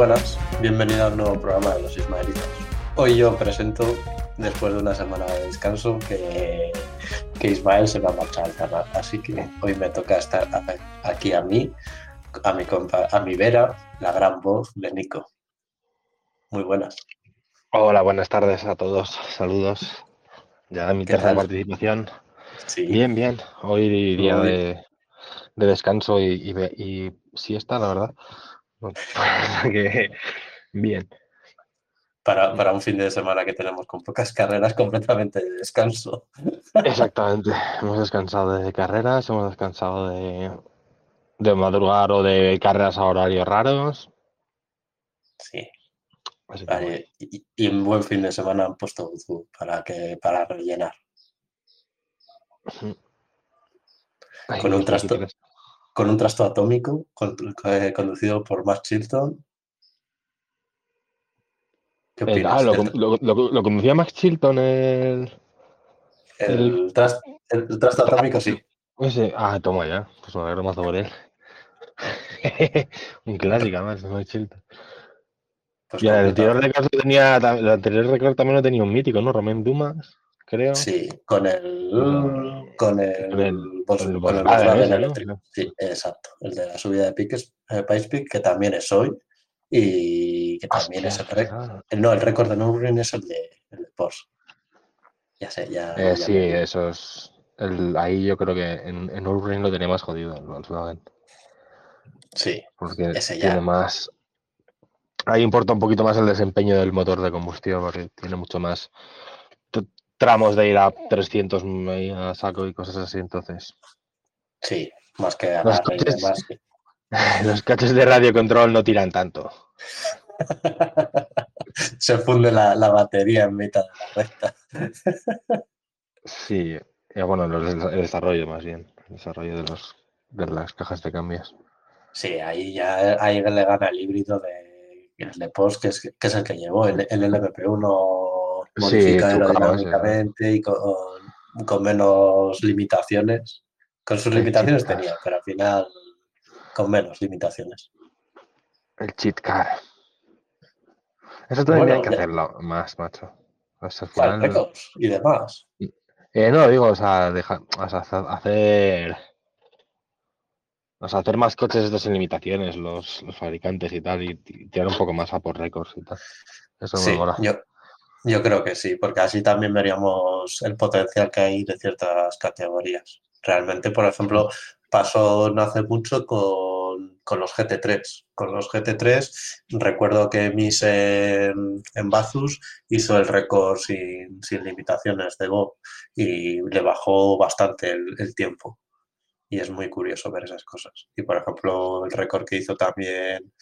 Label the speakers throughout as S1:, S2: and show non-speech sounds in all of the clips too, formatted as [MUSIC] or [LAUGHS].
S1: Buenas. Bienvenido al nuevo programa de los Ismaelitas. Hoy yo presento, después de una semana de descanso, que, que Ismael se va a marchar al canal. Así que hoy me toca estar a- aquí a mí, a mi, compa- a mi vera, la gran voz de Nico. Muy buenas.
S2: Hola, buenas tardes a todos. Saludos. Ya mi
S1: ¿Qué
S2: tercera participación.
S1: Sí,
S2: Bien, bien. Hoy día de, de descanso y, y, y siesta, la verdad. [LAUGHS] Que bien.
S1: para, para un fin de semana que tenemos con pocas carreras completamente de descanso.
S2: Exactamente. Hemos descansado de carreras, hemos descansado de, de madrugar o de carreras a horarios raros.
S1: Sí,
S2: Así que bueno.
S1: vale. Y, y un buen fin de semana han puesto para, que, para rellenar.
S2: Ay,
S1: con un
S2: no
S1: Con un trasto atómico eh, conducido por Max Chilton. ¿Qué
S2: Eh,
S1: opinas?
S2: ah, lo,
S1: del-
S2: con- lo, lo- lo conducía Max Chilton el,
S1: El, tras- el- el trasto atómico, sí.
S2: Ese, ah, toma ya, pues me alegro más por él. [LAUGHS] Un clásico, además, Max Chilton.
S1: Pues
S2: Y el anterior récord lo tenía, el anterior récord también lo tenía un mítico, ¿no? Romain Dumas, creo.
S1: Sí, con el.
S2: Con-
S1: Con el.
S2: con el-
S1: Volks-
S2: con el
S1: con el
S2: Volkswagen
S1: eléctrico. Sí, exacto. El de la subida de piques, eh, Peak, que también es hoy. Y que también
S2: Hostia,
S1: es el récord. No, el récord de Nürburgring es el de, el de Porsche. Ya sé, ya.
S2: Eh,
S1: ya
S2: sí,
S1: me-
S2: eso es. el- ahí yo creo que en, en Nürburgring lo tenía más jodido el Volkswagen.
S1: Sí,
S2: Porque
S1: Ese ya.
S2: tiene más. Ahí importa un poquito más el desempeño del motor de combustión, porque tiene mucho más tramos de ir a 300 ahí a saco y cosas así. Entonces,
S1: sí. Más que
S2: Los
S1: agarre y
S2: coches-
S1: demás. sí. [LAUGHS]
S2: los caches de radio control no tiran tanto. [LAUGHS]
S1: Se funde la, la batería en mitad de la recta.
S2: Sí, eh, bueno, los el desarrollo más bien, el desarrollo de los de las cajas de cambios.
S1: Sí, ahí ya ahí le gana el híbrido de, el de Porsche, que es, que es el que llevó el, el LMP1
S2: Sí,
S1: modifica aerodinámicamente y con, con menos limitaciones. Con sus limitaciones tenía, pero al final con menos limitaciones.
S2: El cheat car. Eso tendrían
S1: Bueno,
S2: que
S1: ya-
S2: hacerlo más, macho. O sea, final-
S1: récords y demás.
S2: Eh, no, digo, o sea, deja- o sea, hacer- hacer. O sea, hacer más coches estos sin limitaciones, los, los fabricantes y tal, y, y tirar un poco más a por récords y tal. Eso
S1: Sí,
S2: me mola.
S1: yo, yo creo que sí, porque así también veríamos el potencial que hay de ciertas categorías. Realmente, por ejemplo, pasó no hace mucho con, con los GT3. Con los GT3, recuerdo que Miss en, en Bathurst hizo el récord sin, sin limitaciones de Bob y le bajó bastante el, el tiempo. Y es muy curioso ver esas cosas. Y por ejemplo, el récord que hizo también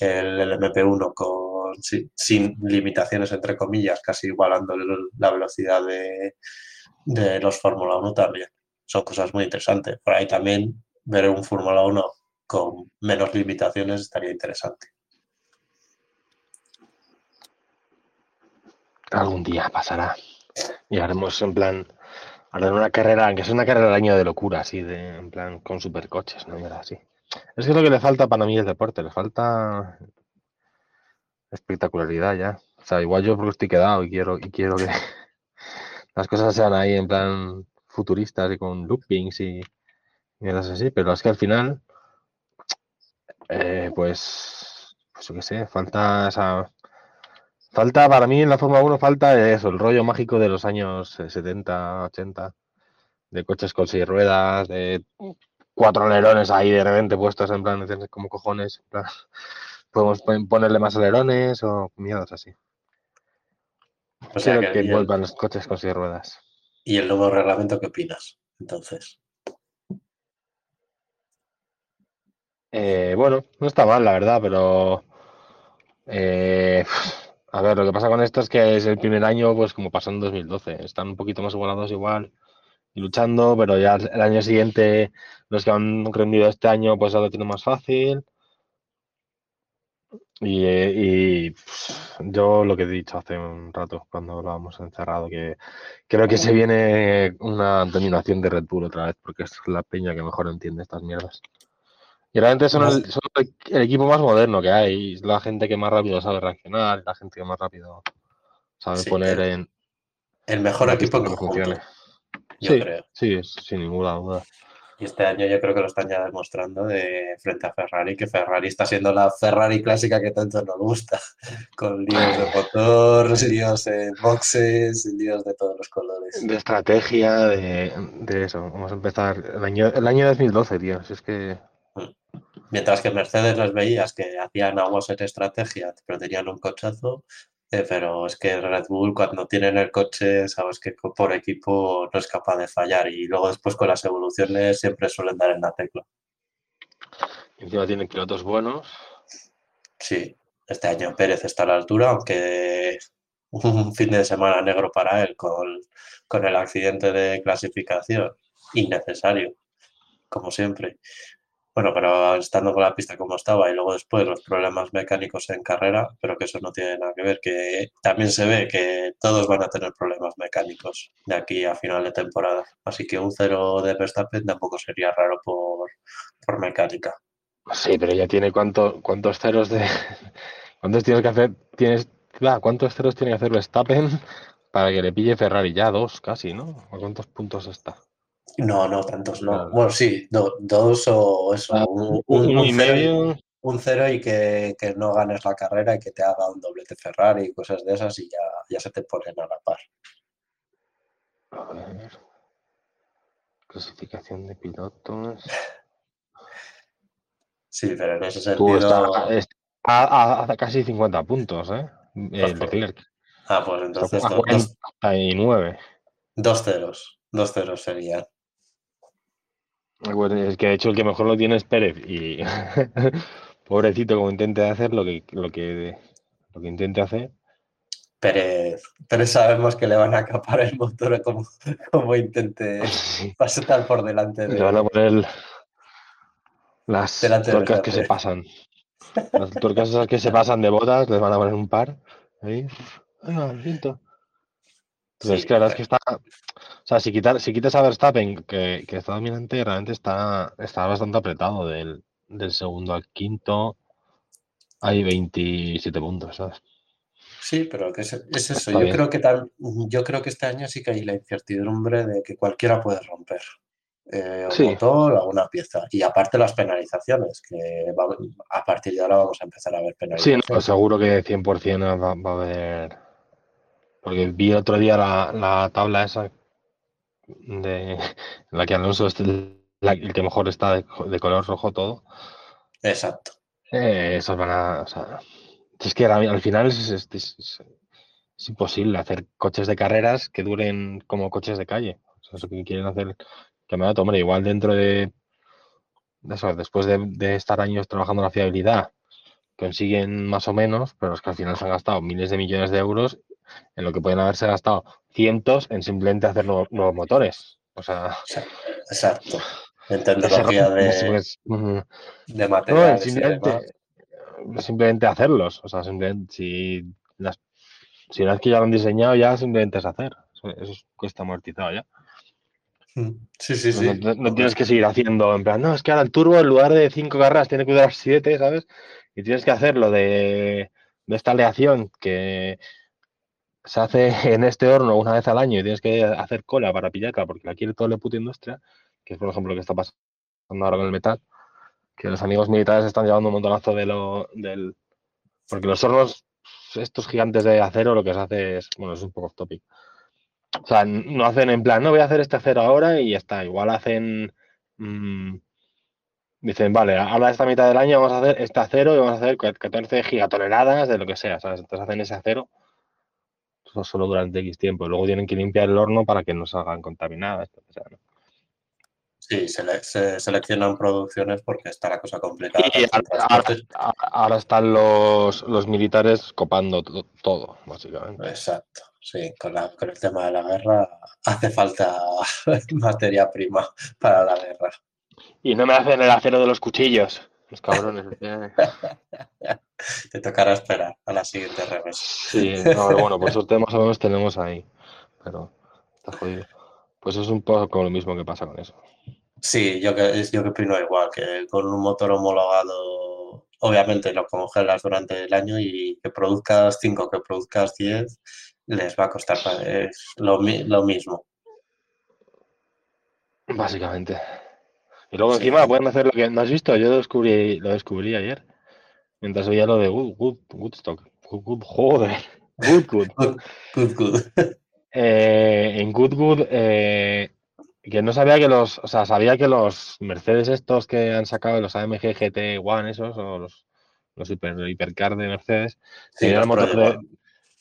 S1: el LMP1 con, sin, limitaciones, entre comillas, casi igualando la velocidad de, los Fórmula 1 también. Son cosas muy interesantes. Por ahí también ver un Fórmula 1 con menos limitaciones estaría interesante.
S2: Algún día pasará. Y haremos en plan. Haré una carrera, aunque sea una carrera del año de locura, así, de, en plan, con supercoches, ¿no? Así. Es que lo que le falta para mí el deporte, le falta espectacularidad ya. O sea, igual yo porque estoy quedado y quiero, y quiero que [LAUGHS] las cosas sean ahí en plan futuristas y con loopings y, y así, pero es que al final, eh, pues, pues yo qué sé, falta esa, Falta, para mí en la Fórmula 1 falta eso, el rollo mágico de los años eh, 70, 80, de coches con seis ruedas, de cuatro alerones ahí de repente puestos en plan, como cojones, en plan, podemos pon- ponerle más alerones o mierdas así.
S1: O sea que,
S2: que
S1: y, el,
S2: vuelvan los coches con seis ruedas.
S1: y el nuevo reglamento, ¿qué opinas? Entonces,
S2: Eh, bueno, no está mal, la verdad, pero eh, a ver, lo que pasa con esto es que es el primer año, pues como pasó en 2012, están un poquito más igualados igual y luchando, pero ya el año siguiente, los que han rendido este año, pues ya lo tienen más fácil. Y, y, pues, yo lo que he dicho hace un rato, cuando hablábamos encerrado, que creo que se viene una dominación de Red Bull otra vez, porque es la peña que mejor entiende estas mierdas. Y realmente son, el, son el, equipo más moderno que hay, la gente que más rápido sabe reaccionar, la gente que más rápido sabe sí, poner
S1: el,
S2: en...
S1: El mejor equipo que funcione.
S2: Yo sí, creo. Sí, sin ninguna duda.
S1: Y este año yo creo que lo están ya demostrando de frente a Ferrari, que Ferrari está siendo la Ferrari clásica que tanto nos gusta, [LAUGHS] con líos de motor, líos en boxes, líos de todos los colores.
S2: De estrategia, de, de eso. Vamos a empezar el año, el año 2012, tío. Si es que...
S1: Mientras que Mercedes les veías que hacían aguas en estrategia, pero tenían un cochazo, eh, pero es que Red Bull cuando tienen el coche sabes que por equipo no es capaz de fallar y luego después con las evoluciones siempre suelen dar en la tecla.
S2: Encima tienen pilotos buenos.
S1: Sí, este año Pérez está a la altura, aunque un fin de semana negro para él con, con el accidente de clasificación, innecesario, como siempre. Bueno, pero estando con la pista como estaba y luego después los problemas mecánicos en carrera, pero que eso no tiene nada que ver, que también se ve que todos van a tener problemas mecánicos de aquí a final de temporada. Así que un cero de Verstappen tampoco sería raro por, por mecánica.
S2: Sí, pero ya tiene cuánto, cuántos ceros de... [LAUGHS] ¿Cuántos tienes que hacer? Tienes, ¿cuántos ceros tiene que hacer Verstappen para que le pille Ferrari? Ya dos casi, ¿no? ¿A cuántos puntos está?
S1: No, no, tantos no. Claro. Bueno, sí, do, dos o eso.
S2: Ah,
S1: un,
S2: un,
S1: un,
S2: y medio.
S1: un cero y que, que, no ganes la carrera y que te haga un doblete Ferrari y cosas de esas y ya, ya se te ponen a la par.
S2: A ver. Clasificación de pilotos. [LAUGHS]
S1: Sí, pero en ese sentido.
S2: está, está a, a casi 50 puntos, ¿eh? El Leclerc.
S1: Ah, pues entonces
S2: a 49.
S1: dos ceros. Dos ceros serían.
S2: Bueno, es que de hecho el que mejor lo tiene es Pérez y [LAUGHS] pobrecito como intente hacer lo que lo que lo que intente hacer.
S1: Pérez, Pérez sabemos que le van a capar el motor como, [LAUGHS] como intente pasar por delante de
S2: Le van a poner las tuercas que se pasan. Las tuercas esas que se pasan de botas, les van a poner un par. Ahí. Ay, lo siento. Entonces,
S1: Sí,
S2: verdad es
S1: pero-
S2: que está. O sea, si, quitar, si quitas a Verstappen, que, que está dominante, realmente está, está bastante apretado. Del, del segundo al quinto hay 27 puntos, ¿sabes?
S1: Sí, pero que es, es eso.
S2: Está
S1: Yo
S2: bien.
S1: creo que tal, yo creo que este año sí que hay la incertidumbre de que cualquiera puede romper. Eh, un
S2: Sí.
S1: motor o alguna pieza. Y aparte las penalizaciones, que va- a partir de ahora vamos a empezar a ver
S2: Sí,
S1: penalizaciones.
S2: no, seguro que 100% va, va a haber. Porque vi otro día la, la tabla esa de en la que Alonso es el, la- el que mejor está de, de color rojo todo.
S1: Exacto.
S2: Eh, esos van a. O sea, es que al, al final es, es- es- es- es imposible hacer coches de carreras que duren como coches de calle. O sea, eso que quieren hacer campeonato, hombre, igual dentro de, eso, después de, de estar años trabajando la fiabilidad, consiguen más o menos, pero es que al final se han gastado miles de millones de euros en lo que pueden haberse gastado cientos en simplemente hacer nuevos, nuevos motores. O sea,
S1: Exacto. En tecnología de,
S2: pues, No,
S1: materiales y
S2: simplemente, simplemente hacerlos. O sea, simplemente si las si una vez que ya lo han diseñado, ya simplemente es hacer. Eso, eso cuesta amortizado ya.
S1: Sí, sí,
S2: No-
S1: sí.
S2: No, no tienes que seguir haciendo en plan, no, es que ahora el turbo en lugar de cinco carreras tiene que durar siete, ¿sabes? Y tienes que hacerlo de, de esta aleación que se hace [LAUGHS] en este horno una vez al año y tienes que hacer cola para pillarla porque la quiere toda la puta industria, que es por ejemplo lo que está pasando ahora con el metal, que los amigos militares están llevando un montonazo de lo, del... Porque los hornos, estos gigantes de acero, lo que se hace es, bueno, es un poco off topic. O sea, no hacen en plan, no voy a hacer este acero ahora y ya está. Igual hacen. mm, dicen, vale, ahora esta mitad del año vamos a hacer este acero y vamos a hacer 14 gigatoneladas de lo que sea. Entonces hacen ese acero so- solo durante X tiempo. y Luego tienen que limpiar el horno para que no salgan contaminadas.
S1: Sí, se, se, seleccionan producciones porque está la cosa complicada.
S2: Y ahora, ahora, están los, los militares copando todo, básicamente.
S1: Exacto, sí, con, la, con el tema de la guerra hace falta [LAUGHS] materia prima para la guerra.
S2: Y no me hacen el acero de los cuchillos. Los cabrones. [LAUGHS]
S1: Te tocará esperar a la siguiente revés.
S2: Sí, no, bueno, pues esos temas o menos tenemos ahí. Pero está jodido. Pues es un poco lo mismo que pasa con eso.
S1: Sí, yo que, yo que opino igual, que con un motor homologado, obviamente lo congelas durante el año y que produzcas 5, que produzcas 10, les va a costar lo, lo mismo.
S2: Básicamente. Y luego encima pueden hacer lo que no has visto, yo lo descubrí, lo descubrí ayer. Mientras oía lo de Good, good, Woodstock. Good, good, joder. Good, good.
S1: good, good.
S2: Eh, en Good, good, eh, que no sabía que los, o sea, sabía que los Mercedes estos que han sacado, los AMG GT One esos, o los, los hiper, hipercar de Mercedes, tenían, motor de,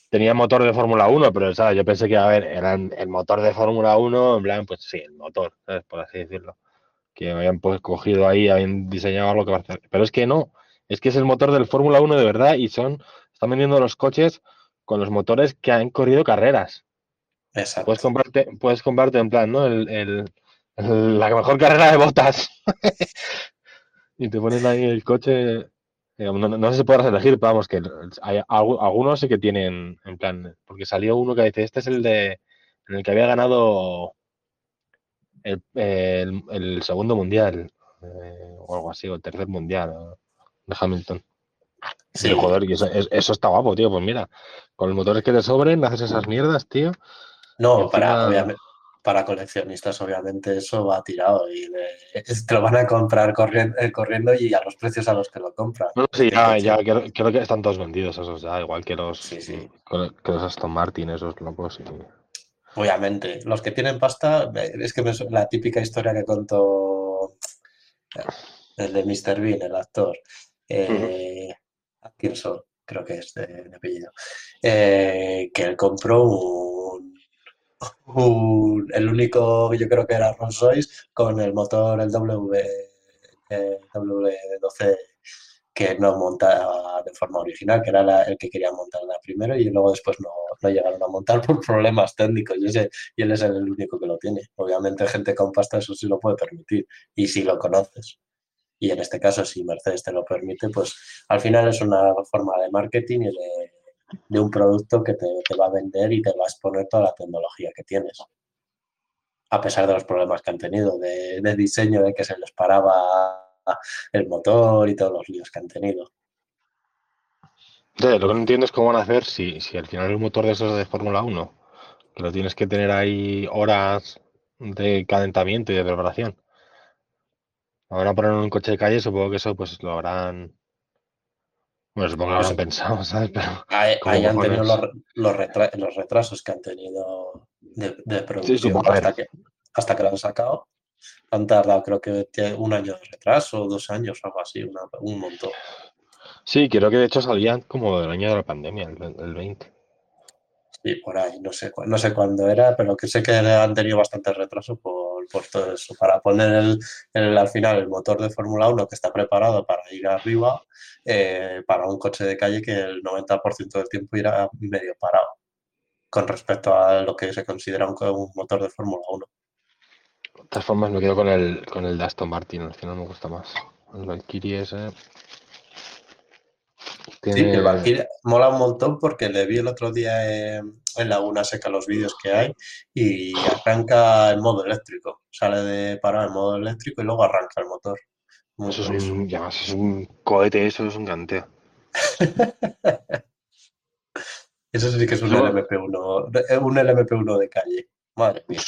S2: tenía motor de Fórmula 1, pero ¿sabes? yo pensé que, a ver, eran el motor de Fórmula 1, en plan, pues sí, el motor, ¿sabes? Por así decirlo que habían pues, cogido ahí, habían diseñado algo que va a hacer. Pero es que no, es que es el motor del Fórmula 1 de verdad y son, están vendiendo los coches con los motores que han corrido carreras.
S1: Exacto.
S2: Puedes comprarte, puedes comprarte en plan, ¿no? El, la mejor carrera de botas. [LAUGHS] y te pones ahí el coche. No, sé si podrás elegir, pero vamos, que hay, algunos sí que tienen, en plan, porque salió uno que dice, este es el de, en el que había ganado el, segundo mundial eh, o algo así, o el tercer mundial de Hamilton. Sí. joder, y eso, está guapo, tío. Pues mira, con los motores que te sobren, haces esas mierdas, tío.
S1: No, para, para coleccionistas, obviamente, eso va tirado y te lo van a comprar corriendo, eh, corriendo, y a los precios a los que lo compran.
S2: No, sí, ya, ya creo, que están todos vendidos esos, ya, igual que los, sí, sí. Que los Aston Martin, esos locos. Y...
S1: Obviamente, los que tienen pasta, es que la típica historia que contó el de Mr. Bean, el actor, eh, Atkinson, creo que es de, apellido, eh, que él compró un, el único, yo creo que era Rolls Royce, con el motor, el W, eh, W12 que no montaba de forma original, que era el que quería montar la primero y luego después no, no llegaron a montar por problemas técnicos y, él es el único que lo tiene. Obviamente gente con pasta eso sí lo puede permitir y si lo conoces. Y en este caso, si Mercedes te lo permite, pues al final es una forma de marketing y de, de un producto que te, va a vender y te va a exponer toda la tecnología que tienes. A pesar de los problemas que han tenido de diseño, de que se les paraba [LAUGHS] el motor y todos los líos que han tenido.
S2: lo que no entiendo es cómo van a hacer si, si al final el motor de esos de Fórmula 1, que lo tienes que tener ahí horas de calentamiento y de preparación. Lo van a poner en un coche de calle, supongo que eso pues lo habrán. Bueno, supongo que lo habrán pensado, [LAUGHS] ¿sabes? Pero,
S1: ahí, han tenido los, los, retrasos que han tenido de, producción hasta, que, hasta que lo han sacado han tardado creo que un año de retraso, dos años, algo así, un montón.
S2: Sí, creo que de hecho salían como del año de la pandemia, el, 20.
S1: Sí, por ahí, no sé, no sé cuándo era, pero que sé que han tenido bastante retraso por, todo eso. Para poner el, al final el motor de Fórmula 1 que está preparado para ir arriba, eh, para un coche de calle que el 90% del tiempo irá medio parado con respecto a lo que se considera un, un motor de Fórmula 1.
S2: De todas formas, me quedo con el, con el de Aston Martin, al final me gusta más. El Valkyrie ese.
S1: Sí, el Valkyrie mola un montón porque le vi el otro día en, Laguna Seca los vídeos que hay y arranca en modo eléctrico. Sale de parar en modo eléctrico y luego arranca el motor.
S2: eso es un, ya es un cohete, eso es un canteo. [LAUGHS]
S1: eso sí que es un LMP1, un LMP1 de calle. Madre mía.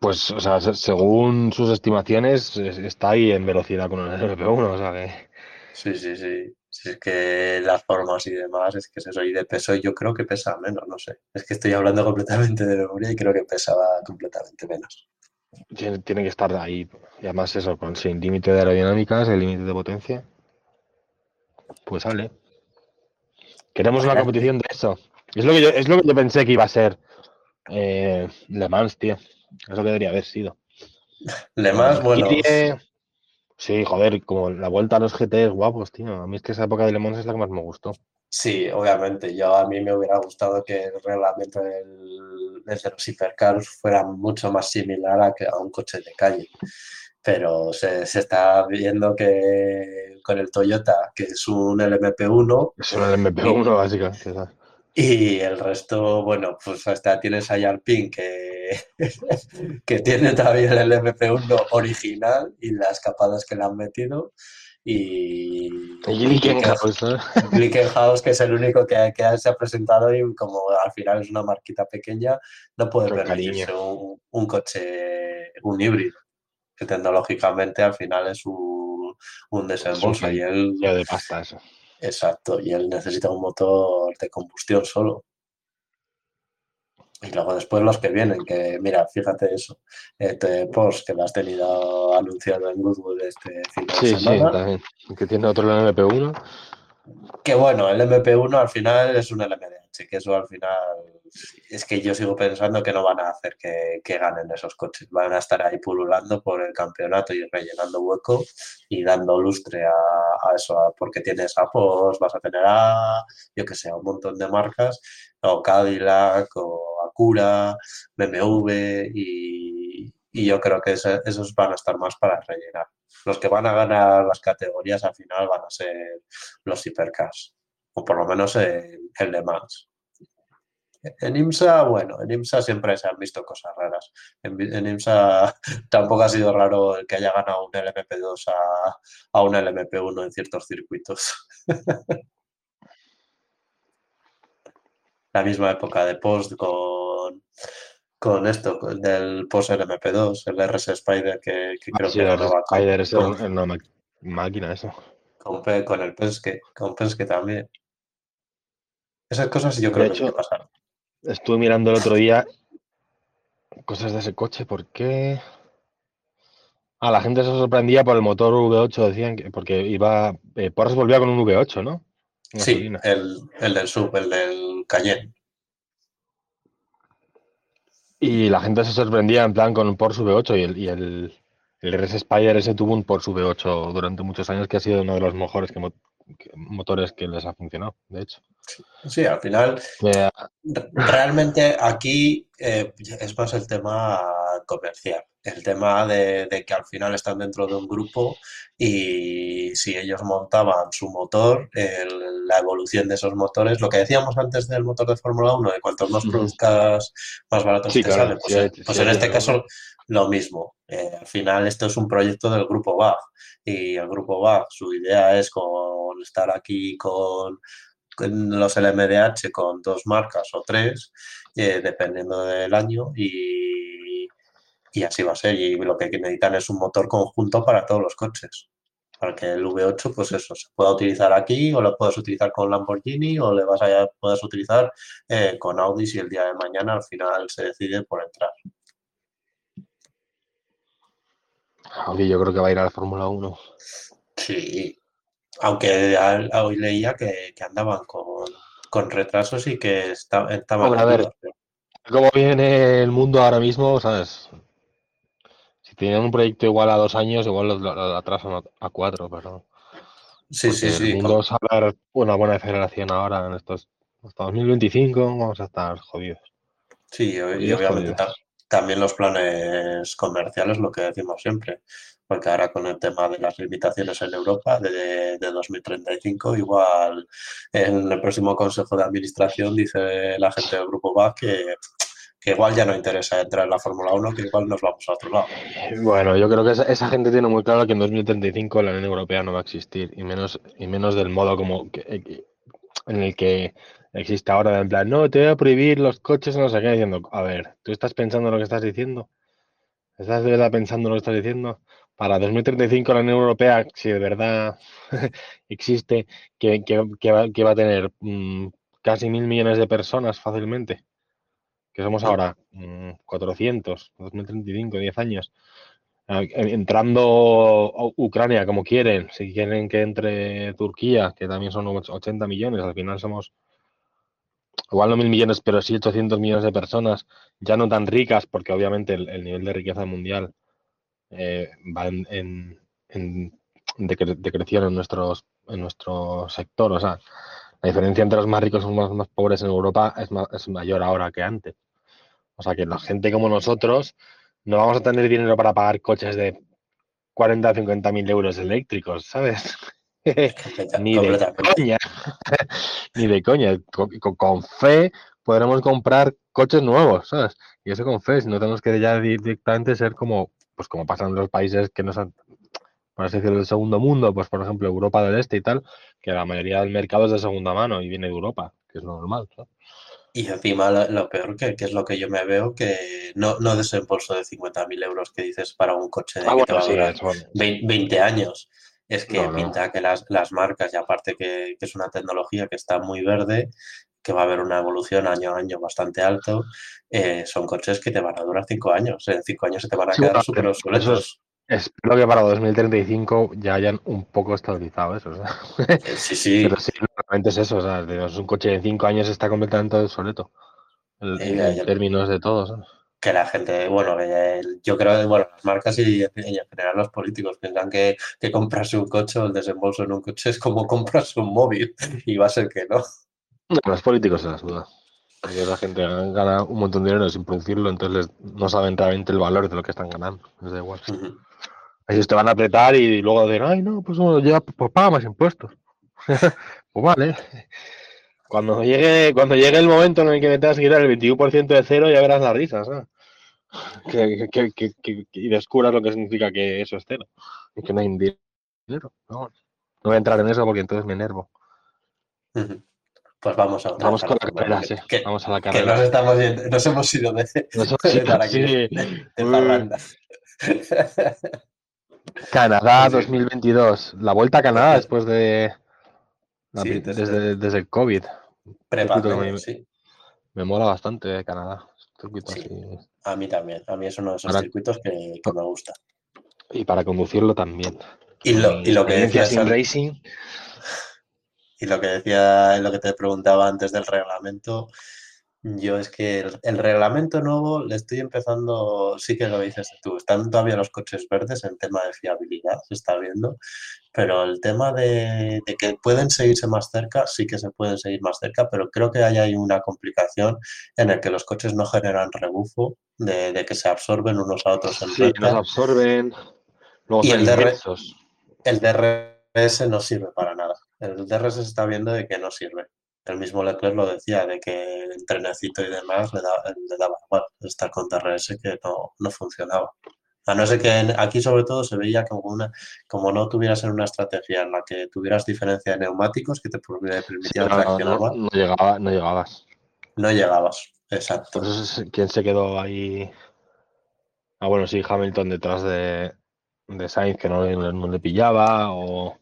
S2: Pues, o sea, según sus estimaciones, está ahí en velocidad con el LP1, o sea que...
S1: Sí, sí, sí. Si es que las formas y demás, es que es eso. Y de peso yo creo que pesa menos, no sé. Es que estoy hablando completamente de memoria y creo que pesaba completamente menos.
S2: Tiene, tiene que estar ahí. Y además eso, con sin límite de aerodinámica, el límite de potencia. Pues sale. Queremos una competición de eso. Es lo que yo, es lo que yo pensé que iba a ser eh, Le Mans, tío. Es lo que debería haber sido.
S1: Le más, bueno.
S2: Sí, joder, como la vuelta a los GTs guapos, tío. A mí es que esa época de Le Mans es la que más me gustó.
S1: Sí, obviamente. Yo a mí me hubiera gustado que el reglamento del, de los hipercars fuera mucho más similar a, que, a un coche de calle. Pero se, se, está viendo que con el Toyota, que es un LMP1.
S2: Es un LMP1, básicamente.
S1: Y el resto, bueno, pues hasta tienes a Alpine que, [LAUGHS] que tiene todavía el LMP1 original y las capadas que le han metido. Y,
S2: y [LAUGHS]
S1: Glickenhaus, que es el único que, que, se ha presentado y como al final es una marquita pequeña, no puede permitirse un, un, coche, un híbrido, que tecnológicamente al final es un, un desembolso. y él,
S2: de pasta eso.
S1: Exacto, y él necesita un motor de combustión solo. Y luego después los que vienen, que mira, fíjate eso, este post que lo has tenido anunciado en Goodwood este fin de
S2: sí,
S1: semana.
S2: Sí, también. Que tiene otro LMP1.
S1: Que bueno, el MP1 al final es un LMDH, que eso al final es que yo sigo pensando que no van a hacer que, ganen esos coches, van a estar ahí pululando por el campeonato y rellenando hueco y dando lustre a, eso, porque tienes a vas a tener a, yo que sé, un montón de marcas, o Cadillac, o Acura, BMW, y, y yo creo que esos van a estar más para rellenar. Los que van a ganar las categorías al final van a ser los hipercars, o por lo menos el, el de más. En IMSA, bueno, en IMSA siempre se han visto cosas raras. En, en IMSA [LAUGHS] tampoco ha sido raro el que haya ganado un LMP2 a, a un LMP1 en ciertos circuitos. [LAUGHS] La misma época de post con, con esto, del post LMP2, el RS Spider que, que creo
S2: sí,
S1: que ganaba con,
S2: Spider es
S1: con,
S2: una máquina eso.
S1: con, con el Penske, con Penske también. Esas cosas yo creo
S2: De
S1: que sí que
S2: hecho,
S1: pasaron.
S2: estuve mirando el otro día cosas de ese coche, ¿por qué? Ah, la gente se sorprendía por el motor V8, decían que porque iba. Eh, Porsche volvía con un V8, ¿no?
S1: Sí, el, el del sub, el del Cayenne.
S2: Y la gente se sorprendía en plan con un Porsche V8 y el, y el, el RS Spyder ese tuvo un Porsche V8 durante muchos años que ha sido uno de los mejores que- motores que les ha funcionado, de hecho.
S1: Sí, al final Re- Realmente aquí eh, es más el tema comercial, el tema de, de que al final están dentro de un grupo y si ellos montaban su motor, el- la evolución de esos motores, lo que decíamos antes del motor de Fórmula 1, de cuantos más produzcas, más baratos
S2: Sí,
S1: te
S2: claro,
S1: salen, pues,
S2: sí,
S1: en- pues
S2: sí,
S1: en este caso lo mismo. Eh, al final esto es un proyecto del grupo BAG y el grupo BAG, su idea es con estar aquí con los LMDH con dos marcas o tres, eh, dependiendo del año, y, y así va a ser. Y lo que necesitan es un motor conjunto para todos los coches. Para que el V8, pues eso, se pueda utilizar aquí, o lo puedes utilizar con Lamborghini, o le vas a puedes utilizar eh, con Audi si el día de mañana al final se decide por entrar.
S2: Audi yo creo que va a ir a la Fórmula 1.
S1: Sí, aunque a- a hoy leía que, que andaban con, con retrasos y que esta- estaban
S2: a ver. Como viene el mundo ahora mismo, ¿sabes? Si tenían un proyecto igual a dos años, igual lo, lo- lo atrasan a, a cuatro, pero.
S1: Sí, sí, sí.
S2: el es hablar una buena aceleración ahora en estos. Hasta 2025 vamos a estar jodidos.
S1: Sí, y, obviamente
S2: jodidos.
S1: También los planes comerciales, lo que decimos siempre, porque ahora con el tema de las limitaciones en Europa de, de 2035, igual en el próximo Consejo de Administración dice la gente del Grupo BAC que, que igual ya no interesa entrar en la Fórmula 1, que igual nos vamos a otro lado.
S2: Bueno, yo creo que esa, esa gente tiene muy claro que en 2035 la Unión Europea no va a existir, y menos, y menos del modo como que- en el que existe ahora, en plan, no, te voy a prohibir los coches, no sé qué, diciendo, a ver, ¿tú estás pensando en lo que estás diciendo? ¿Estás de verdad pensando en lo que estás diciendo? Para 2035 la Unión Europea, si de verdad [LAUGHS] existe, que, que- que va, que va a tener mm, casi mil millones de personas fácilmente, que somos ahora mm, 400, 2035, 10 años. En- Entrando a Ucrania como quieren, si quieren que entre Turquía, que también son och- 80 millones, al final somos igual no mil millones, pero sí 800 millones de personas, ya no tan ricas, porque obviamente el, el nivel de riqueza mundial eh, va en, en, en decre- en, nuestros, en nuestro sector. O sea, la diferencia entre los más ricos y los más, más pobres en Europa es, ma- es mayor ahora que antes. O sea, que la gente como nosotros no vamos a tener dinero para pagar coches de 40 o 50 mil euros eléctricos, ¿sabes? [LAUGHS] Ni de coña. Ni de coña. Con, fe podremos comprar coches nuevos, ¿sabes? Y eso con fe, si no tenemos que ya di- directamente ser como, pues como pasan los países que no son, por así decirlo, del segundo mundo, pues por ejemplo Europa del Este y tal, que la mayoría del mercado es de segunda mano y viene de Europa, que es lo normal. ¿no?
S1: Y encima lo, lo peor que, que es lo que yo me veo, que no, no desembolso de 50.000 euros que dices para un coche de
S2: Ah,
S1: que te
S2: bueno,
S1: va a
S2: sí,
S1: durar
S2: eso, bueno,
S1: 20, 20 años. Es que
S2: No, no.
S1: pinta que las, las marcas, y aparte que, que es una tecnología que está muy verde, que va a haber una evolución año a año bastante alto, eh, son coches que te van a durar 5 años. En 5 años se te van a
S2: Sí,
S1: quedar súper obsoletos.
S2: Espero que para 2035 ya hayan un poco estabilizado eso. o sea.
S1: Eh, Sí, sí. [LAUGHS]
S2: Pero sí, normalmente es eso. O sea, es un coche de 5 años está completamente obsoleto. En,
S1: Eh,
S2: en términos de todo.
S1: Que la gente, bueno, yo creo que bueno, las marcas y en en general los políticos piensan que, que comprarse un coche o el desembolso en un coche es como [LAUGHS] comprarse un móvil y va a ser que no.
S2: Los políticos se las duda. Porque la gente gana un montón de dinero sin producirlo, entonces les- no saben realmente el valor de lo que están ganando. Les da igual.
S1: Ujú.
S2: Ellos te van a apretar y luego dicen, ay, no, pues ya pues paga más impuestos. [LAUGHS] pues vale. Cuando llegue, cuando llegue el momento en el que me tengas que quitar el 21% de cero, ya verás las risas. ¿sabes? [LAUGHS] Que, que- que- que- que- y descubras lo que significa que eso es cero. Y que no hay dinero. No, no voy a entrar en eso porque entonces me enervo.
S1: Pues vamos a otra
S2: Vamos con la
S1: carrera, que-
S2: sí.
S1: que,
S2: Vamos a la
S1: que
S2: carrera.
S1: nos estamos yendo- nos hemos ido de,
S2: Nos hemos
S1: de
S2: ido
S1: para aquí, de, de parranda.
S2: Canadá [LAUGHS]
S1: Sí, sí.
S2: 2022. La vuelta a Canadá después de.
S1: Sí, desde-
S2: desde, desde el COVID.
S1: Prepandemia,
S2: me-
S1: sí.
S2: Me mola bastante Canadá. Circuito
S1: Sí.
S2: así.
S1: A mí también. A mí es uno de esos circuitos que, que me gusta.
S2: Y para conducirlo también.
S1: Y lo, y lo que decías antes-
S2: racing. [LAUGHS]
S1: Y lo que decía, lo que te preguntaba antes del reglamento, yo es que el, el reglamento nuevo le estoy empezando, sí que lo dices tú, están todavía los coches verdes en tema de fiabilidad, se está viendo, pero el tema de, de que pueden seguirse más cerca, sí que se pueden seguir más cerca, pero creo que hay ahí una complicación en el que los coches no generan rebufo, de, de que se absorben unos a otros en
S2: Sí, nos absorben. Luego
S1: Y el DR
S2: inmensos.
S1: El DRS no sirve para nada. El DRS se está viendo de que no sirve. El mismo Leclerc lo decía, de que el trenecito y demás le, da- le daba igual estar con DRS que no, no funcionaba. A no ser que aquí sobre todo se veía como, una, como no tuvieras en una estrategia en la que tuvieras diferencia de neumáticos que te permi-
S2: Sí, no, no,
S1: traccionar
S2: no, no llegaba, no llegabas.
S1: no llegabas. Exacto.
S2: Entonces, ¿quién se quedó ahí? Ah, bueno, sí, Hamilton detrás de, de Sainz, que no, le- no le pillaba, o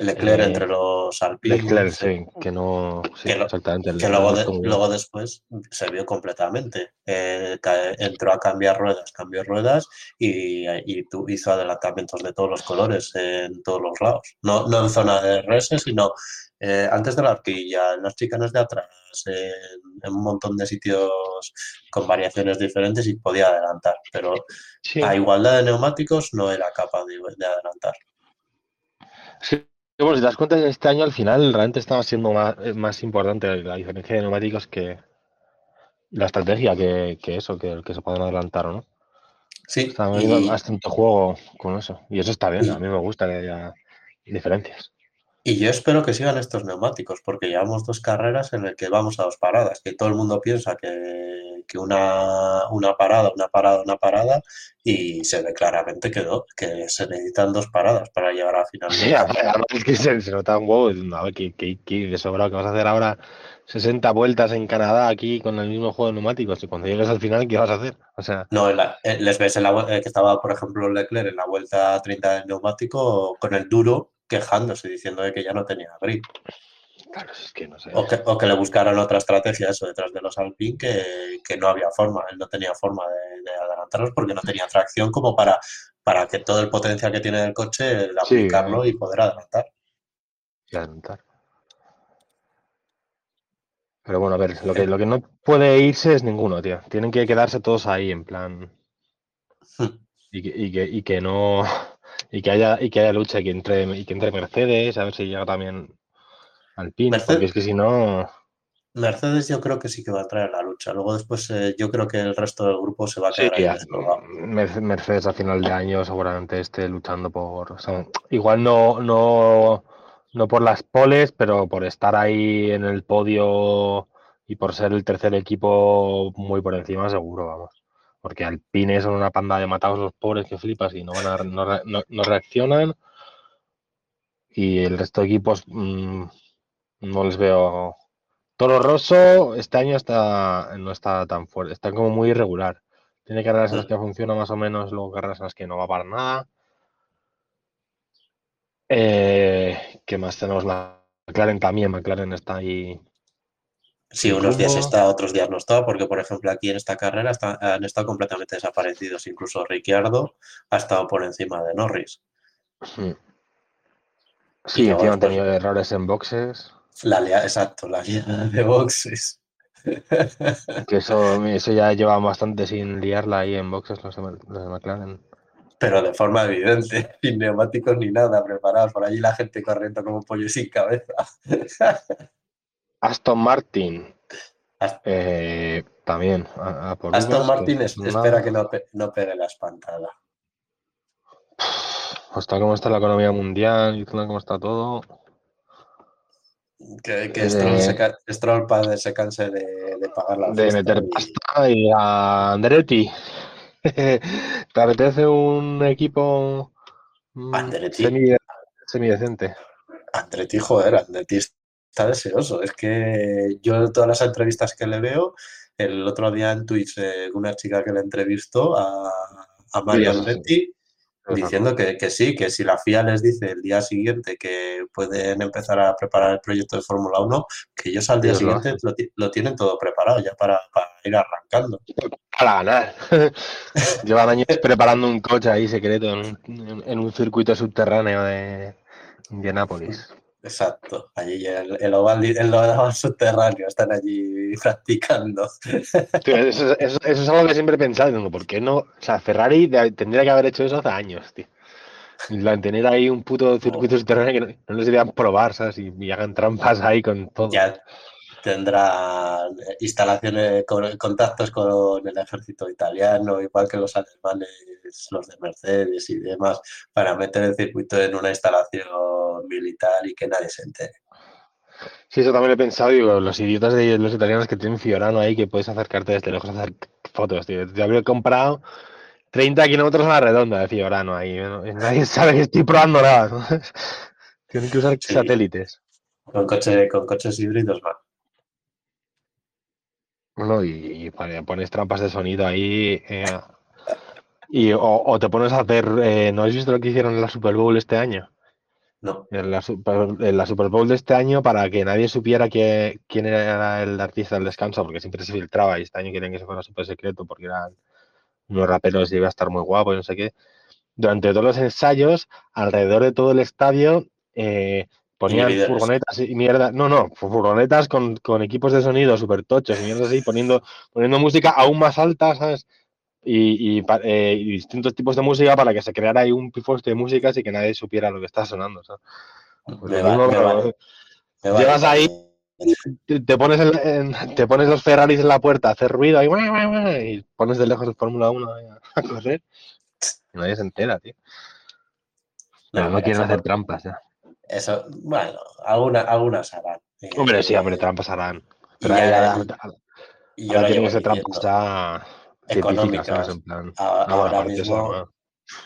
S1: Leclerc
S2: eh,
S1: entre los alpinos.
S2: Leclerc, sí, que no. Sí,
S1: Que lo-
S2: exactamente.
S1: que luego, de- después se vio completamente. Eh, entró a cambiar ruedas, cambió ruedas y, y tu- hizo adelantamientos de todos los colores en todos los lados. No, no en zona de RS, sino eh, antes de la horquilla, en las chicanas de atrás, en, en un montón de sitios con variaciones diferentes y podía adelantar. Pero
S2: Sí.
S1: a igualdad de neumáticos no era capaz de, de adelantar.
S2: Sí, bueno, si te das cuenta, este año al final realmente estaba siendo más, eh, más importante la diferencia de neumáticos que la estrategia que, que eso, que, que se pueden adelantar o no.
S1: Sí,
S2: Está
S1: y-
S2: bastante juego con eso. Y eso está bien,
S1: y-
S2: a mí me gusta que haya diferencias.
S1: Y yo espero que sigan estos neumáticos, porque llevamos dos carreras en las que vamos a dos paradas, que todo el mundo piensa que, que una, una parada, una parada, una parada, y se ve claramente que, no, que se necesitan dos paradas para llegar a final.
S2: Sí, además es que se, se nota un huevo. diciendo, A ver, ¿qué, qué, qué de sobrado que vas a hacer ahora 60 vueltas en Canadá aquí con el mismo juego de neumáticos? Y cuando llegues al final, ¿qué vas a hacer? O sea,
S1: No, en la- eh, les ves en la, eh, que estaba, por ejemplo, Leclerc en la vuelta 30 del neumático con el duro quejándose, diciendo de que ya no tenía grip.
S2: claro, es que no sé.
S1: O que, o que le buscaran otra estrategia, eso, detrás de los Alpine, que, que no había forma, él no tenía forma de, de adelantarlos porque no tenía tracción como para, para que todo el potencial que tiene el coche, el aplicarlo y poder adelantar.
S2: y adelantar. Pero bueno, a ver, lo que, lo que no puede irse es ninguno, tío. Tienen que quedarse todos ahí, en plan.
S1: Hmm.
S2: y que, y que, y que no y que haya y que haya lucha y que entre y que entre Mercedes a ver si llega también Alpine
S1: Mercedes-
S2: porque es que si no
S1: Mercedes yo creo que sí que va a traer la lucha. Luego después eh, yo creo que el resto del grupo se va a
S2: sí,
S1: quedar ahí
S2: ya, Mercedes a final de año seguramente esté luchando por o sea, igual no no no por las poles pero por estar ahí en el podio y por ser el tercer equipo muy por encima seguro vamos porque Alpine son una panda de matados los pobres que flipas y no van a no, no- no reaccionan. Y el resto de equipos mm, no les veo. Toro Rosso este año está no está tan fuerte está como muy irregular. Tiene carreras en las que funciona más o menos luego carreras en las que no va para nada. Eh, ¿qué más tenemos McLaren también McLaren está ahí
S1: Sí, unos días está, otros días no está, porque por ejemplo aquí en esta carrera está- han estado completamente desaparecidos. Incluso Ricciardo ha estado por encima de Norris.
S2: Sí, encima han
S1: después-
S2: tenido errores en boxes.
S1: La exacto, la liada de boxes.
S2: Que eso, eso ya lleva bastante sin liarla ahí en boxes los de, los de McLaren.
S1: Pero de forma evidente, [LAUGHS] sin neumáticos ni nada, preparados. Por allí la gente corriendo como un pollo sin cabeza. [LAUGHS]
S2: Aston Martin. Eh, también. a- a por
S1: Aston Martin es- espera que no, pe- no pegue la espantada.
S2: Pues tal como está la economía mundial y tal como está todo.
S1: Que, que
S2: Eh,
S1: Stroll, se ca- Stroll padre se canse de, de pagar la
S2: de meter
S1: y-
S2: pasta y a Andretti. [LAUGHS] ¿Te apetece un equipo mm,
S1: Andretti.
S2: semi- semidecente?
S1: Andretti, joder, Andretti está deseoso. Es que yo todas las entrevistas que le veo, el otro día en Twitch, eh, una chica que le entrevistó a, a. Andretti, diciendo que, que sí, que si la FIA les dice el día siguiente que pueden empezar a preparar el proyecto de Fórmula 1, que ellos al día siguiente lo, lo tienen todo preparado ya para, para ir arrancando.
S2: Para ganar. [LAUGHS] Llevan años [LAUGHS] preparando un coche ahí secreto en un, en un circuito subterráneo de Indianápolis.
S1: Exacto, allí el, el oval, el oval subterráneo, están allí practicando.
S2: Tío, eso, eso- eso es algo que siempre he pensado. digo, ¿Por qué no? O sea, Ferrari tendría que haber hecho eso hace años, tío. Tener ahí un puto circuito subterráneo que no, no les irían probar, ¿sabes? Y, y hagan trampas ahí con todo.
S1: ya tendrán instalaciones, con, contactos con el ejército italiano, igual que los alemanes, los de Mercedes y demás, para meter el circuito en una instalación militar y que nadie se entere.
S2: Sí, eso también lo he pensado. Digo, los idiotas de los italianos que tienen Fiorano ahí que puedes acercarte desde lejos a hacer fotos, tío. Yo habría comprado 30 kilómetros a la redonda de Fiorano ahí. nadie sabe que estoy probando nada. ¿no? [LAUGHS] Tienen que usar
S1: Sí.
S2: satélites.
S1: Con, coche, con coches híbridos más.
S2: ¿No? Y, y pone- pones trampas de sonido ahí. eh, y, o, o te pones a hacer. eh, ¿No has visto lo que hicieron en la Super Bowl este año?
S1: No,
S2: En la, Super, en la Super Bowl de este año, para que nadie supiera que, quién era el artista del descanso, porque siempre se filtraba y este año querían que se fuera súper secreto porque eran unos raperos y iba a estar muy guapo y no sé qué. Durante todos los ensayos, alrededor de todo el estadio, eh, ponían furgonetas y mierda. No, no, furgonetas con, con equipos de sonido súper tochos y mierda así, poniendo, poniendo música aún más alta, ¿sabes? Y, y eh, y distintos tipos de música para que se creara ahí un pifoste de músicas y que nadie supiera lo que está sonando. ¿sabes? Pues
S1: me va-
S2: mismo,
S1: me
S2: pero
S1: va- me va-
S2: llegas ahí, te, te pones en- en- te pones los Ferraris en la puerta, hacer ruido ahí, y pones de lejos el Fórmula 1 ahí a, correr. Y nadie se entera, tío. Pero no, quieren hacer trampas ya.
S1: Eso, bueno, alguna, algunas harán. Eh,
S2: Hombre, sí, hombre, trampas harán. Pero
S1: y
S2: ahora, ahora
S1: yo
S2: ser trampas ya
S1: Económicas.
S2: ¿sabes? En plan. Ah,
S1: ahora
S2: eso,
S1: mismo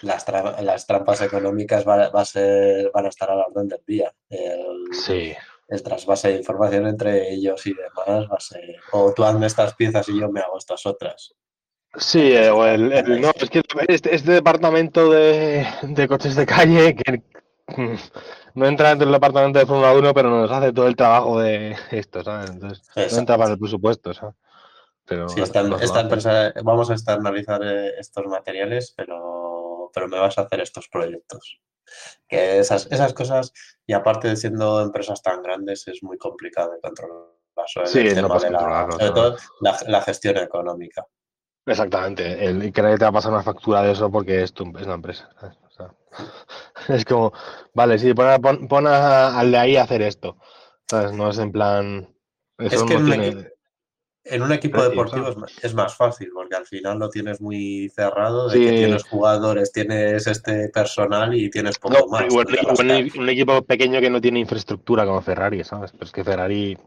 S1: las, tra- las trampas económicas va, va a ser, van a estar a la orden del día. El,
S2: Sí.
S1: el trasvase de información entre ellos y demás va a ser. O tú hazme estas piezas y yo me hago estas otras.
S2: Sí, eh, o el, el- no, es que este, este departamento de, de coches de calle que [LAUGHS] no entra dentro del departamento de Fórmula 1, pero nos hace todo el trabajo de esto, ¿sabes? Entonces, no entra para el presupuesto, ¿sabes? Pero
S1: Sí, vamos a externalizar eh, estos materiales, pero, pero me vas a hacer estos proyectos. Que esas, esas cosas, y aparte de siendo empresas tan grandes, es muy complicado de controlar.
S2: Sí, no puedes
S1: de la- sobre
S2: no.
S1: todo la, la gestión económica.
S2: Exactamente. El, que nadie te va a pasar una factura de eso porque es, tu, es una empresa. [LAUGHS] es como, vale, sí, pon, a- pon- pon a- al de ahí a hacer esto. ¿Sabes? No es en plan. Eso
S1: Es que
S2: no
S1: en un equipo- En un equipo deportivo es más fácil porque al final lo tienes muy cerrado, de
S2: Sí.
S1: que tienes jugadores, tienes este personal y tienes poco
S2: No,
S1: más.
S2: igual- igual un equipo pequeño que no tiene infraestructura como Ferrari, ¿sabes? Pero es que Ferrari,
S1: da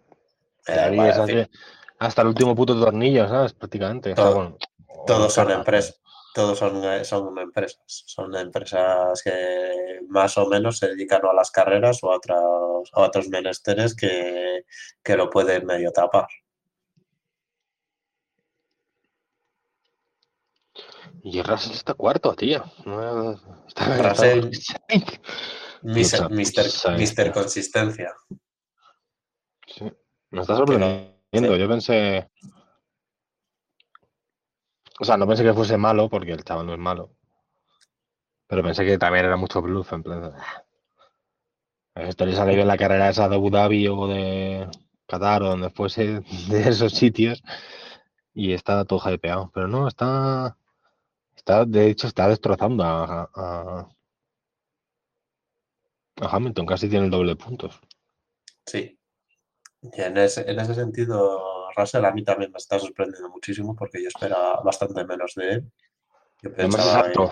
S2: Ferrari es hace- hasta el último puto tornillo, ¿sabes? Prácticamente. O sea,
S1: Todo-
S2: bueno, o
S1: Todos son empresas. Todos son, eh, son empresas. Son empresas que más o menos se dedican a las carreras o a otros, a otros menesteres que, que lo pueden medio tapar.
S2: Y Russell está cuarto, tío. Está,
S1: Russell- [LAUGHS] Mister, mister, mister consistencia.
S2: Sí, me está sorprendiendo.
S1: sí.
S2: Yo pensé. O sea, no pensé que fuese malo, porque el chaval no es malo. Pero pensé que también era mucho bluff. En plan. "Ah". Esto le sale bien la carrera esa de Abu Dhabi o de Qatar o donde fuese, [LAUGHS] de esos sitios. Y está todo hypeado. Pero no, está. Está, de hecho, está destrozando a, a, a Hamilton. Casi tiene el doble de puntos.
S1: Sí. Y en ese, en ese sentido, Russell a mí también me está sorprendiendo muchísimo porque yo esperaba bastante menos de él. Yo pensaba,
S2: alto.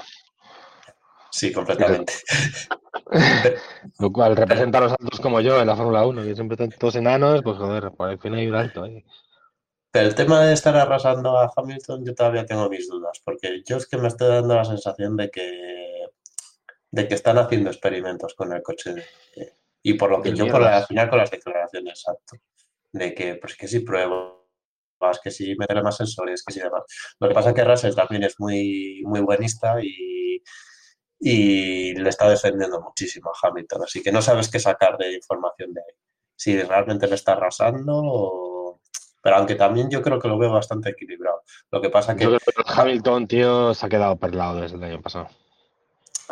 S1: sí, completamente. [LAUGHS]
S2: Lo cual representa a los altos como yo en la Fórmula 1, que siempre están todos enanos, pues joder, por el fin hay un alto ahí.
S1: Pero el tema de estar arrasando a Hamilton, yo todavía tengo mis dudas, porque yo es que me estoy dando la sensación de que, de que están haciendo experimentos con el coche. de- y por lo que yo por la, al final con las declaraciones, exacto, de que pues que si pruebas, que si meterle más sensores, que si demás. Lo que pasa es que Russell también es muy, muy buenista y, y le está defendiendo muchísimo a Hamilton, así que no sabes qué sacar de información de ahí. Si realmente le está arrasando o... Pero aunque también yo creo que lo veo bastante equilibrado. Lo que pasa que
S2: Yo creo que Hamilton, tío, se ha quedado perlado desde el año pasado.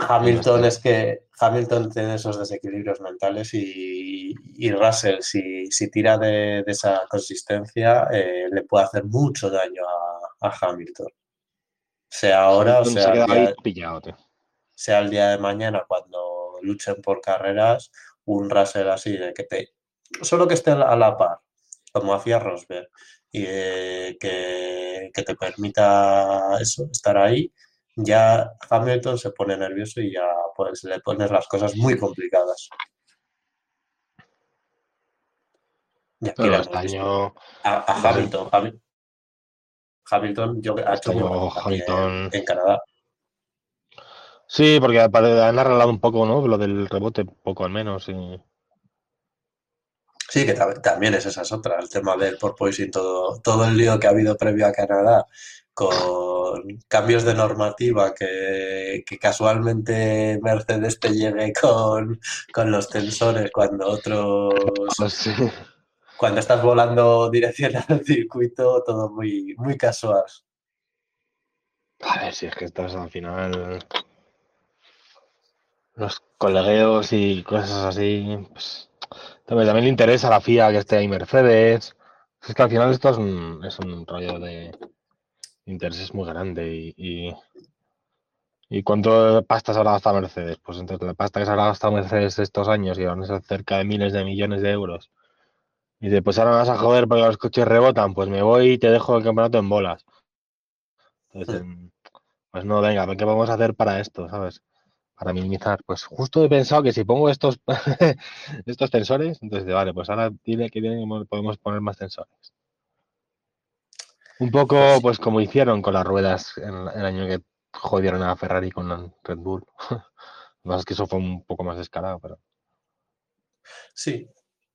S1: Hamilton es que Hamilton tiene esos desequilibrios mentales y, y Russell, si, si tira de, de esa consistencia, eh, le puede hacer mucho daño a, a Hamilton. Sea ahora o
S2: Hamilton
S1: sea el, día,
S2: pillado,
S1: sea el día de mañana cuando luchen por carreras, un Russell así de que te solo que esté a la par, como hacía Rosberg, y eh, que, que te permita eso, estar ahí, ya Hamilton se pone nervioso y ya pues le pones las cosas muy complicadas. Y aquí
S2: Pero
S1: lo
S2: este año,
S1: A, a Hamilton, Hamilton, Hamilton, yo ha
S2: este
S1: hecho muy papel
S2: Hamilton.
S1: en, en Canadá.
S2: Sí, porque han arreglado un poco, ¿no? Lo del rebote, poco al menos. Y...
S1: Sí, que tam- también es esa es otra, el tema del porpoising, todo, todo el lío que ha habido previo a Canadá con cambios de normativa que, que casualmente Mercedes te llegue con, con los tensores cuando otros,
S2: Pues sí.
S1: cuando estás volando dirección al circuito, todo muy, muy casual.
S2: A ver si es que estás al final. Los colegueos y cosas así. Pues, también, le interesa a la FIA que esté ahí Mercedes. Es que al final esto es un, es un rollo de intereses muy grande. Y, y, ¿y cuánto pasta se habrá gastado Mercedes? Pues entonces la pasta que se habrá gastado Mercedes estos años y van a ser cerca de miles de millones de euros. Y dice, pues ahora me vas a joder porque los coches rebotan, pues me voy y te dejo el campeonato en bolas. Entonces, pues no, venga, ¿qué vamos a hacer para esto, sabes? Para minimizar. Pues justo he pensado que si pongo estos, [LAUGHS] estos tensores, entonces, vale, pues ahora dile que podemos poner más tensores. Un poco,
S1: Pues
S2: pues como hicieron con las ruedas en el año que jodieron a Ferrari con Red Bull. [LAUGHS] Lo que pasa es que eso fue un poco más descarado, pero...
S1: Sí,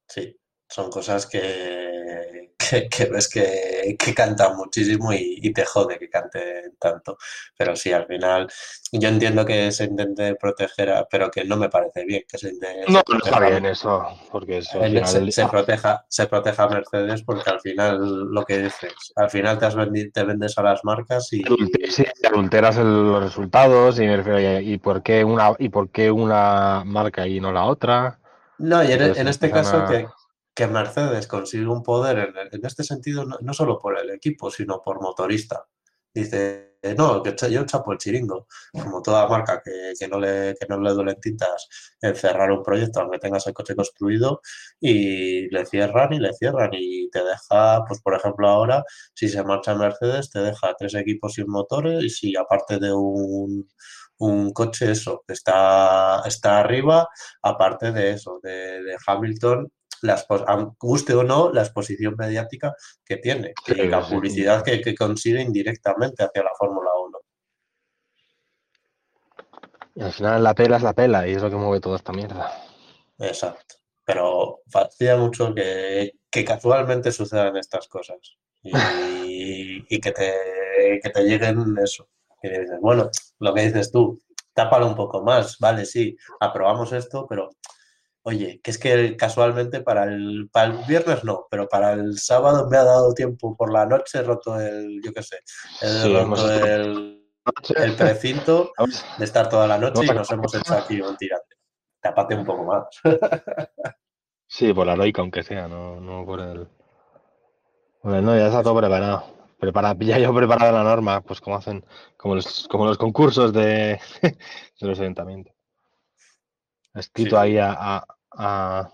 S1: sí, son cosas que, [LAUGHS] que, que ves que, que cantan muchísimo y, y te jode que canten tanto. Pero sí, al final yo entiendo que se intente proteger, a- pero que no me parece bien que se intente
S2: No, no está bien eso, porque eso al
S1: se, proteja, se proteja a Mercedes porque al final lo que dices, al final te, has vendi- te vendes a las marcas y
S2: sí, adulteras el- los resultados y me refiero, ¿y, y por qué una y por qué una marca y no la otra?
S1: No, y en, este caso que, que Mercedes consigue un poder en, en este sentido, no, solo por el equipo, sino por motorista. dice, no, que yo chapo el chiringo, como toda marca que, que, no le, que no le duelen un proyecto aunque tengas el coche construido y le cierran y le cierran y te deja, pues por ejemplo ahora, si se marcha Mercedes, te deja tres equipos sin motores y si aparte de un un coche eso, está, está arriba, aparte de eso, de Hamilton, las, guste o no, la exposición mediática que tiene y la publicidad que, que, consigue indirectamente hacia la Fórmula 1.
S2: Y al final la pela es la pela y es lo que mueve toda esta mierda.
S1: Exacto. Pero fastidia mucho que, que casualmente sucedan estas cosas y, [LAUGHS] y que, te, que te lleguen eso. Y dices, bueno, lo que dices tú, tápalo un poco más, vale, sí, aprobamos esto, pero oye, que es que casualmente para el, para el viernes no, pero para el sábado me ha dado tiempo por la noche, he roto el, yo qué sé, he roto el, el, precinto [LAUGHS] de estar toda la noche y nos hemos hecho aquí un tirante. Tápate un poco más. [LAUGHS]
S2: sí, por la loica, aunque sea, no, no por el. Bueno, no, ya está todo preparado. Prepara, ya yo preparado la norma, pues como hacen, como los, como los concursos de, [LAUGHS] de los ayuntamientos. Escrito sí. ahí a, a, a,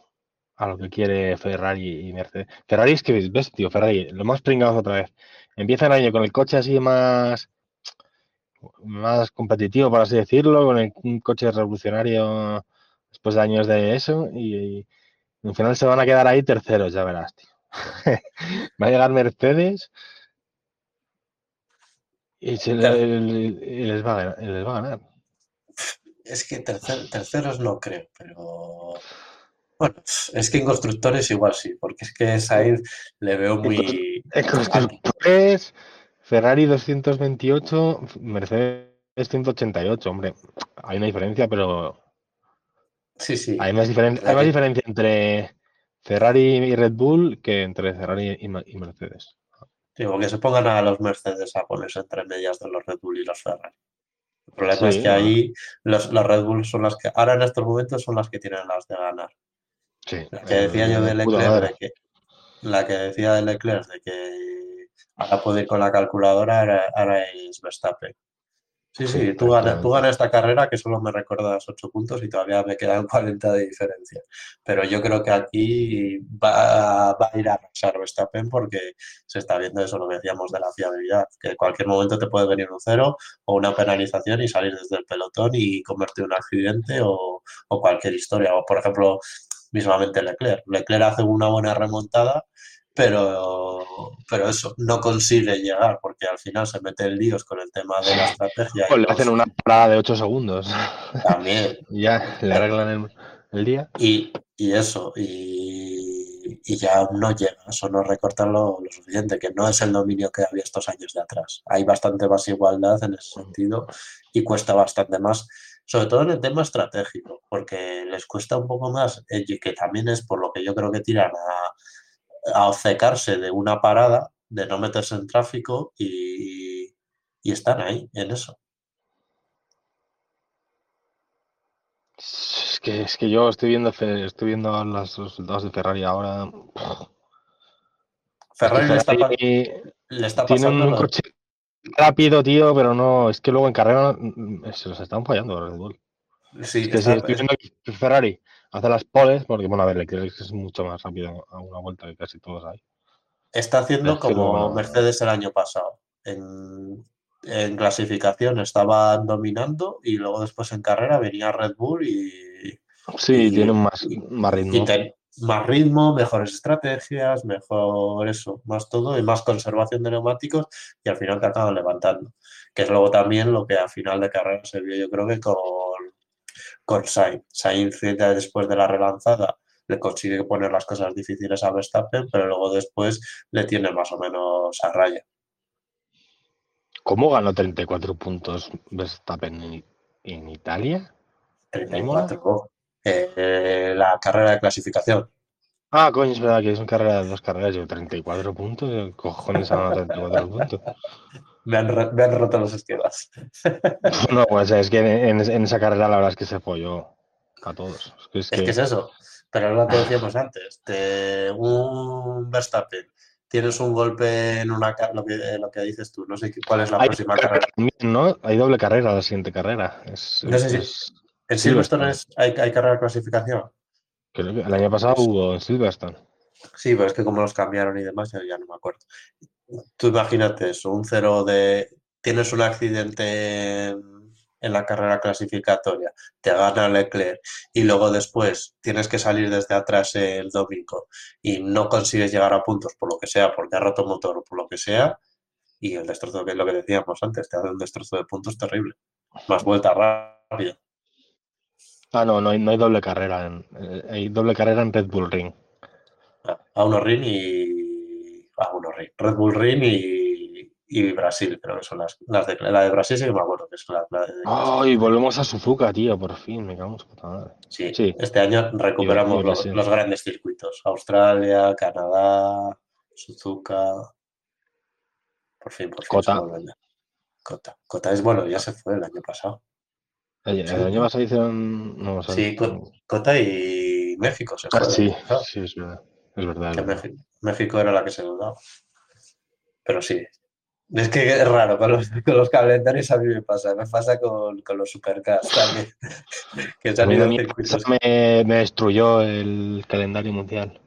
S2: lo que quiere Ferrari y Mercedes. Ferrari es que, ves, tío, Ferrari, lo más pringados otra vez. Empieza el año con el coche así más, más competitivo, por así decirlo, con el, un coche revolucionario después de años de eso, y, y al final se van a quedar ahí terceros, ya verás, tío. [LAUGHS] Va a llegar Mercedes y, se les, va a ganar, les va a ganar.
S1: Es que tercer, terceros no creo, pero bueno, es que en constructores igual sí, porque es que Sainz le veo muy.
S2: En constructores, Ferrari 228, Mercedes 188, hombre, hay una diferencia, pero.
S1: Sí, sí.
S2: Hay más, diferen... hay más diferencia entre Ferrari y Red Bull que entre Ferrari y, y Mercedes.
S1: Digo, que se pongan a los Mercedes a ponerse entre medias de los Red Bull y los Ferrari. El problema sí, es que ahí los, los, Red Bull son las que, ahora en estos momentos son las que tienen las de ganar.
S2: Sí,
S1: la que decía yo de Leclerc, de que, la que decía de Leclerc de que ahora puede ir con la calculadora, ahora, ahora es Verstappen. Sí, sí, sí tú, ganas, tú ganas esta carrera que solo me recuerdas 8 puntos y todavía me quedan [LAUGHS] 40 de diferencia. Pero yo creo que aquí va, va a ir a arrasar Verstappen porque se está viendo eso, lo que decíamos de la fiabilidad, que en cualquier momento te puede venir un cero o una penalización y salir desde el pelotón y convertir un accidente o, o cualquier historia. O, por ejemplo, mismamente Leclerc. Leclerc hace una buena remontada pero, pero eso, no consigue llegar porque al final se mete en líos con el tema de la estrategia.
S2: Pues le hacen una parada de 8 segundos.
S1: También. [LAUGHS]
S2: ya le arreglan el, el día.
S1: Y, y eso, y, y, ya no llega, eso no recortan lo, lo, suficiente, que no es el dominio que había estos años de atrás. Hay bastante más igualdad en ese sentido y cuesta bastante más sobre todo en el tema estratégico, porque les cuesta un poco más, y que también es por lo que yo creo que tiran a, a obcecarse de una parada, de no meterse en tráfico y, y están ahí, en eso.
S2: Es que, es que yo estoy viendo, estoy viendo los resultados de Ferrari ahora.
S1: Ferrari, le, está, le está pasando.
S2: un coche rápido, tío, pero no, es que luego en carrera se los están fallando Red Bull.
S1: Sí,
S2: es que está, si estoy viendo que Ferrari hace las poles, porque bueno, a ver, Leclerc es mucho más rápido a una vuelta que casi todos hay.
S1: Está haciendo es como. Mercedes el año pasado. En, en, clasificación estaban dominando y luego después en carrera venía Red Bull y.
S2: Sí, y, tienen más, más ritmo.
S1: Y más ritmo, mejores estrategias, mejor eso, más todo y más conservación de neumáticos y al final te acaban levantando. Que es luego también lo que a final de carrera se vio yo creo que con, con Sainz. Sainz después de la relanzada le consigue poner las cosas difíciles a Verstappen, pero luego después le tiene más o menos a raya.
S2: ¿Cómo ganó 34 puntos Verstappen en, en Italia?
S1: 34. Eh, la carrera de clasificación.
S2: Ah, coño, es verdad que es una carrera de dos carreras, yo 34 puntos, cojones a 34 puntos.
S1: Me han, me han, roto los esquemas. [LAUGHS]
S2: no, pues es que en, en, esa carrera la verdad es que se folló a todos.
S1: Es que es, que... es eso, pero es lo que decíamos antes, de un Verstappen tienes un golpe en una lo que, lo que dices tú, no sé cuál es la
S2: Hay
S1: próxima
S2: carrera también, ¿no? Hay doble carrera la siguiente carrera. Es-
S1: No sé si- En
S2: Silverstone.
S1: Es- hay, hay carrera de clasificación.
S2: que el año pasado hubo en Silverstone.
S1: Sí, pero es que como los cambiaron y demás, ya, ya no me acuerdo. Tú imagínate eso, un cero de... Tienes un accidente en, en la carrera clasificatoria, te gana Leclerc y luego después tienes que salir desde atrás el domingo y no consigues llegar a puntos por lo que sea, porque ha roto motor o por lo que sea, y el destrozo, que es lo que decíamos antes, te hace un destrozo de puntos terrible. Más vuelta rápida.
S2: Ah, no, no hay, no hay doble carrera. En, eh, hay doble carrera en Red Bull Ring.
S1: A uno Ring y... A uno Ring. Red Bull Ring y, y Brasil, creo que son las, las de... La de Brasil sí que me acuerdo que es la, la de...
S2: ¡Ay! volvemos a Suzuka, tío, por fin. Me cago en su puta madre.
S1: Sí,
S2: sí.
S1: este año recuperamos los, los grandes circuitos. Australia, Canadá, Suzuka... Por fin, por fin.
S2: Cota.
S1: Cota. Cota es bueno, ya se fue el año pasado.
S2: El, año pasado hicieron. No, o sea,
S1: Sí, Co- Cota y México se
S2: ah, sí, sí, es verdad. Es verdad. es
S1: que
S2: verdad.
S1: México, era la que se dudaba. Pero sí. Es que es raro, con los, con los calendarios a mí me pasa. Me pasa con, con los supercars también. [LAUGHS] que se han ido circuitos.
S2: me, me destruyó el calendario mundial.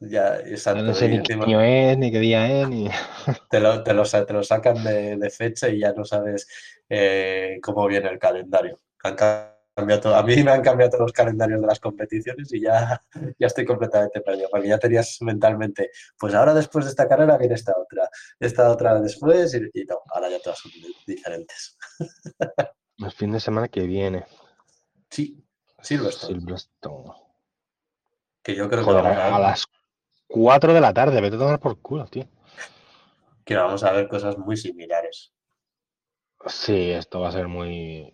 S1: Ya, exacto.
S2: no sé
S1: y
S2: ni qué año es, ni qué día es, ni.
S1: te, lo, te, lo, te lo sacan de, de fecha y ya no sabes eh, cómo viene el calendario. Han cambiado a mí me han cambiado todos los calendarios de las competiciones y ya, ya estoy completamente perdido. Porque ya tenías mentalmente, pues ahora después de esta carrera viene esta otra, esta otra después y, y no, ahora ya todas son di- diferentes. [LAUGHS]
S2: El fin de semana que viene.
S1: Sí, Silverstone,
S2: Silverstone.
S1: que yo creo que vamos, a
S2: a las 4 de la tarde, vete a tomar por culo, tío.
S1: que vamos a ver cosas muy similares.
S2: Sí, esto va a ser muy.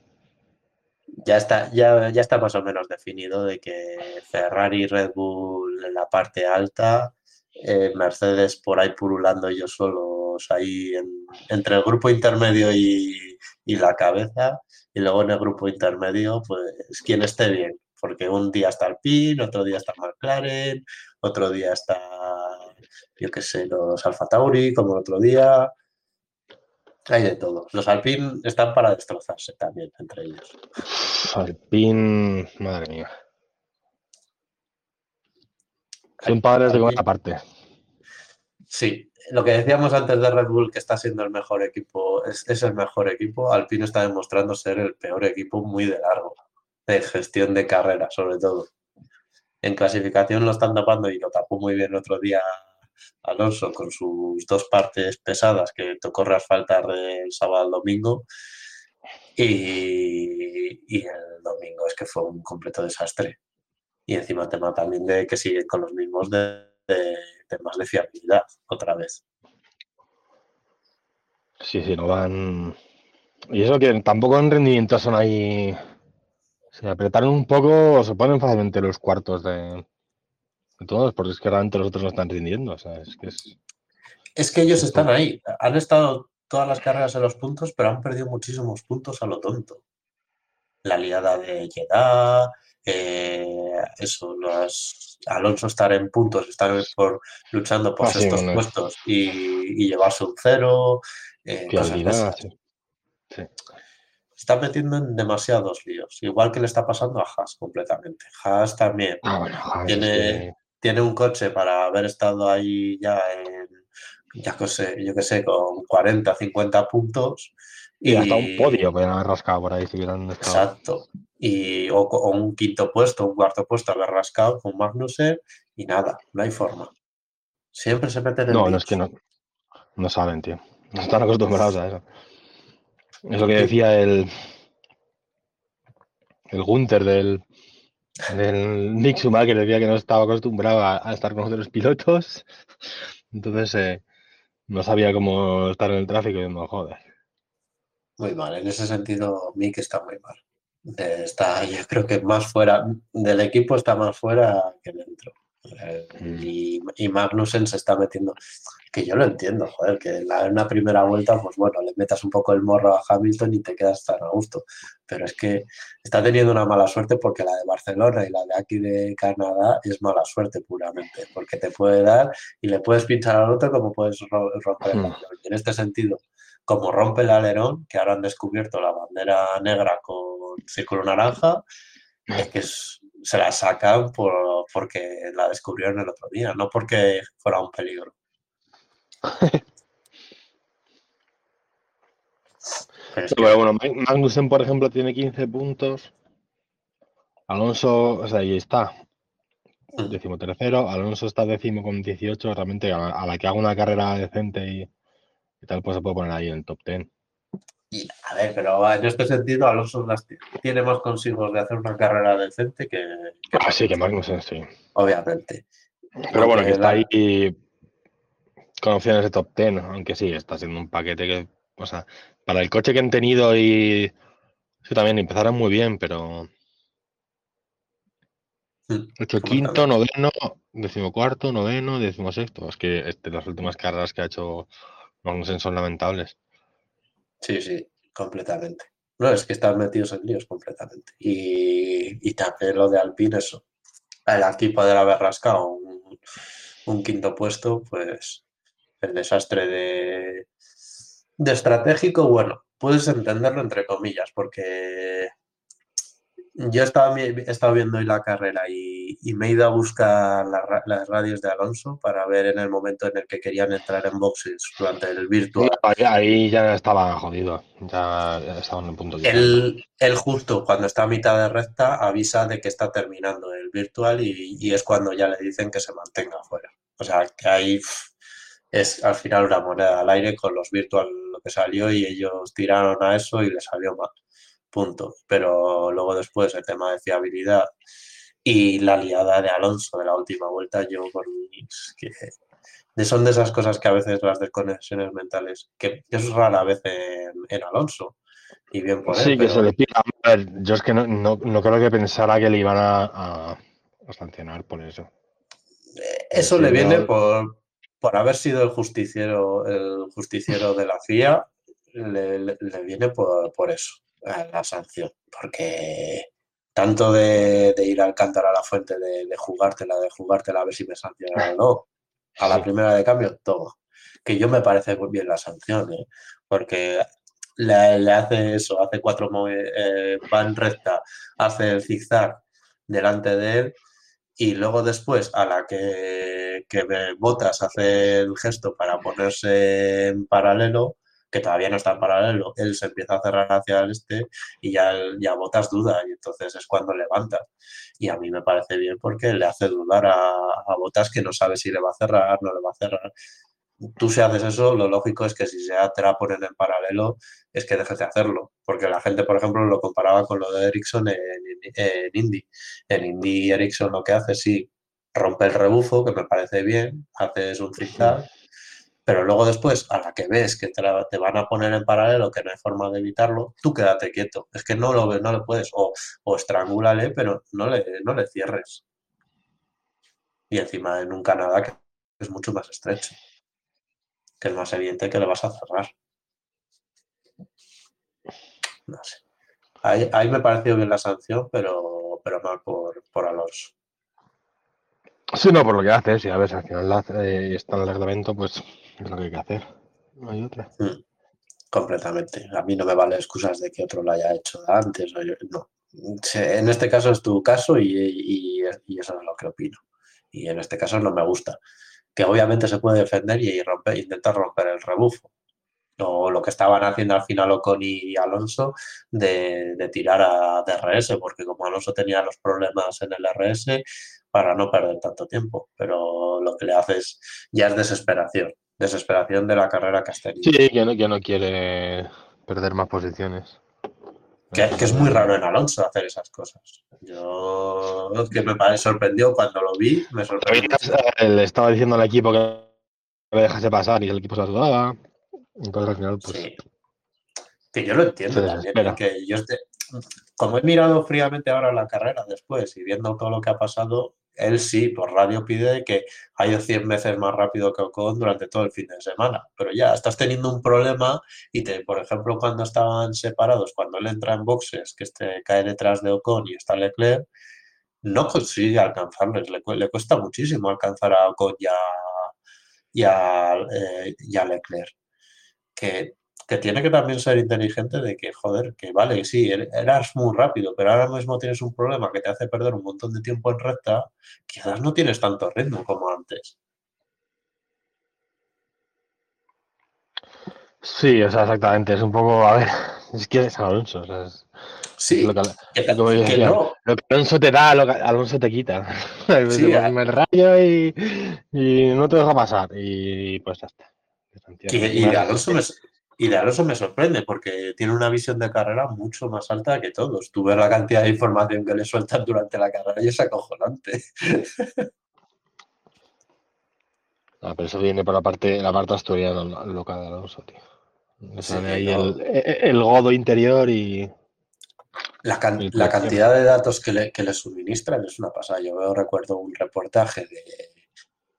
S1: Ya está, ya, ya está más o menos definido de que Ferrari Red Bull en la parte alta, eh, Mercedes por ahí purulando ellos solos ahí en- entre el grupo intermedio y, y la cabeza, y luego en el grupo intermedio, pues quien esté bien, porque un día está Alpine, otro día está McLaren, otro día está, yo qué sé, los Alfa Tauri, como el otro día. Hay de todo. Los Alpine están para destrozarse también entre ellos.
S2: Alpine. Madre mía. Son padres de comer aparte.
S1: Sí, lo que decíamos antes de Red Bull, que está siendo el mejor equipo, es, es el mejor equipo. Alpine está demostrando ser el peor equipo muy de largo, de gestión de carrera, sobre todo. En clasificación lo están tapando y lo tapó muy bien el otro día Alonso con sus dos partes pesadas que tocó reasfaltar del sábado al domingo. Y, el domingo es que fue un completo desastre. Y encima tema también de que siguen con los mismos de, temas de fiabilidad otra vez.
S2: Sí, sí, no van. Y eso que tampoco en rendimiento son ahí. Se apretaron un poco, se ponen fácilmente los cuartos de todos, porque es que realmente los otros no están rindiendo. O sea, es que es.
S1: Es que ellos están ahí, han estado todas las carreras en los puntos, pero han perdido muchísimos puntos a lo tonto. La liada de Jeddah, eh, eso, los Alonso estar en puntos, estar por, luchando por
S2: Ah,
S1: estos puestos y, y llevarse un cero. eh, cosas
S2: sí.
S1: Está metiendo en demasiados líos, igual que le está pasando a Haas completamente. Haas también
S2: Ah, bueno,
S1: Tiene- tiene un coche para haber estado ahí ya en, ya que sé, yo que sé, con 40, 50 puntos.
S2: Y hasta un podio pueden haber rascado por ahí si hubieran estado.
S1: Exacto. Y, o, o un quinto puesto, un cuarto puesto haber rascado con Magnussen y nada, no hay forma. Siempre se meten en
S2: No, no es que no. No saben, tío. No están acostumbrados a eso. Es lo que decía el. El Gunther del. Del Nick Schumacher decía que no estaba acostumbrado a, a estar con otros pilotos. Entonces eh, no sabía cómo estar en el tráfico y no joder.
S1: Muy mal, en ese sentido Mick está muy mal. Eh, Está, yo creo que más fuera, del equipo está más fuera que dentro. Eh, y, y, Magnussen se está metiendo, que yo lo entiendo, joder, que en la, una primera vuelta, pues bueno, le metas un poco el morro a Hamilton y te quedas tan a gusto. Pero es que está teniendo una mala suerte porque la de Barcelona y la de aquí de Canadá es mala suerte puramente, porque te puede dar y le puedes pinchar al otro como puedes romper el hmm. alerón. en este sentido, como rompe el alerón, que ahora han descubierto la bandera negra con círculo naranja, es que se la sacan por, porque la descubrieron el otro día, no porque fuera un peligro.
S2: Pero bueno, Magnussen, por ejemplo, tiene 15 puntos. Alonso, o sea, ahí está. Mm. Décimo tercero. Alonso está décimo con 18. Realmente, a la, que haga una carrera decente y, tal, pues se puede poner ahí en el top 10
S1: a ver, pero en este sentido, Alonso tiene más consigos de hacer una carrera decente que.
S2: ah, sí, que Magnussen, sí.
S1: Obviamente.
S2: Pero bueno, que está ahí con opciones de top 10, aunque sí, está siendo un paquete que. O sea, para el coche que han tenido y. Sí, también empezaron muy bien, pero. Hecho quinto, noveno, decimocuarto, noveno, decimosexto. Es que este, las últimas carreras que ha hecho Magnussen son lamentables.
S1: Sí, sí, completamente. No, es que están metidos en líos completamente. Y, y también lo de Alpine, eso. El equipo de la un, un, quinto puesto, pues el desastre de, de estratégico, bueno, puedes entenderlo entre comillas, porque yo he estado, viendo hoy la carrera y, me he ido a buscar las radios de Alonso para ver en el momento en el que querían entrar en boxes durante el virtual.
S2: ahí, ya estaba jodido, ya estaban en punto
S1: de el, el justo cuando está a mitad de recta avisa de que está terminando el virtual y, es cuando ya le dicen que se mantenga afuera. O sea, que ahí es al final una moneda al aire con los virtual lo que salió y ellos tiraron a eso y le salió mal punto. Pero luego después el tema de fiabilidad y la liada de Alonso de la última vuelta, yo por que son de esas cosas que a veces las desconexiones mentales, que es rara vez en, Alonso. Y bien por
S2: Sí, que se le pida. A ver, yo es que no, no, creo que pensara que le iban a, sancionar por eso.
S1: Eh, eso le viene por, por haber sido el justiciero, el justiciero de la FIA, le, le, viene por, por eso la sanción, porque tanto de, ir al cantar a la fuente, de, jugártela, de jugártela a ver si me sancionan o no, a la primera de cambio, todo. Que yo me parece muy bien la sanción, ¿eh? porque le, hace eso, hace cuatro eh, van recta, hace el zigzag delante de él y luego después a la que, que Botas hace el gesto para ponerse en paralelo, que todavía no está en paralelo, él se empieza a cerrar hacia el este y ya, ya botas duda y entonces es cuando levanta. Y a mí me parece bien porque le hace dudar a, a botas que no sabe si le va a cerrar, no le va a cerrar. Tú si haces eso, lo lógico es que si se te la ponen en paralelo, es que dejes de hacerlo. Porque la gente, por ejemplo, lo comparaba con lo de Ericsson en, en Indy. En Indy, Ericsson lo que hace, sí, rompe el rebufo, que me parece bien, haces un zigzag pero luego después, a la que ves que te, van a poner en paralelo, que no hay forma de evitarlo, tú quédate quieto. Es que no lo ves, no le puedes. O, o estrangúlale, pero no le, no le cierres. Y encima en un Canadá que es mucho más estrecho. Que es más evidente que le vas a cerrar. No sé. Ahí, ahí me pareció bien la sanción, pero, pero mal por, por Alonso.
S2: Sí, no, por lo que hace, si a ver, al final eh, está en el reglamento, pues es lo que hay que hacer. No hay otra. Mm,
S1: completamente. A mí no me vale excusas de que otro lo haya hecho antes. no. En este caso es tu caso y, eso es lo que opino. Y en este caso no me gusta. Que obviamente se puede defender y intentar romper el rebufo. O lo que estaban haciendo al final Ocon y Alonso de, de tirar a DRS, porque como Alonso tenía los problemas en el RS, para no perder tanto tiempo. Pero lo que le haces ya es desesperación desesperación de la carrera que has tenido.
S2: Sí, no, que no quiere perder más posiciones.
S1: Que, es muy raro en Alonso hacer esas cosas. Yo que me parece sorprendió cuando lo vi, me sorprendió.
S2: Eh, le estaba diciendo al equipo que me dejase pasar y el equipo se ayudaba. Entonces al final, pues. Sí.
S1: Que yo lo entiendo también. Que yo como he mirado fríamente ahora la carrera después y viendo todo lo que ha pasado, él sí, por radio pide que haya 100 veces más rápido que Ocon durante todo el fin de semana. Pero ya estás teniendo un problema y, te, por ejemplo, cuando estaban separados, cuando él entra en boxes, que este cae detrás de Ocon y está Leclerc, no consigue alcanzarles. Le, cuesta muchísimo alcanzar a Ocon y a, y eh, Leclerc. Que que tiene que también ser inteligente de que, joder, que vale, sí, er, eras muy rápido, pero ahora mismo tienes un problema que te hace perder un montón de tiempo en recta, quizás no tienes tanto ritmo como antes.
S2: Sí, o sea, exactamente, es un poco, a ver, [LAUGHS] es que es Alonso, o sea, es,
S1: Sí,
S2: lo que,
S1: que,
S2: como
S1: que
S2: decía,
S1: no.
S2: lo que Alonso te da, lo que Alonso te quita. [LAUGHS]
S1: Sí,
S2: Te el rayo y, y no te deja pasar. Y pues ya está.
S1: que- y, de Alonso me, y de Alonso me sorprende porque tiene una visión de carrera mucho más alta que todos. Tú ves la cantidad de información que le sueltan durante la carrera y es acojonante. [LAUGHS]
S2: Ah, pero eso viene por la parte, la parte asturiana lo- loca de Alonso, tío.
S1: Sí,
S2: ahí
S1: no.
S2: el, e- el godo interior y.
S1: La, can- la cantidad de datos que le, que le suministran es una pasada. Yo veo, recuerdo un reportaje de,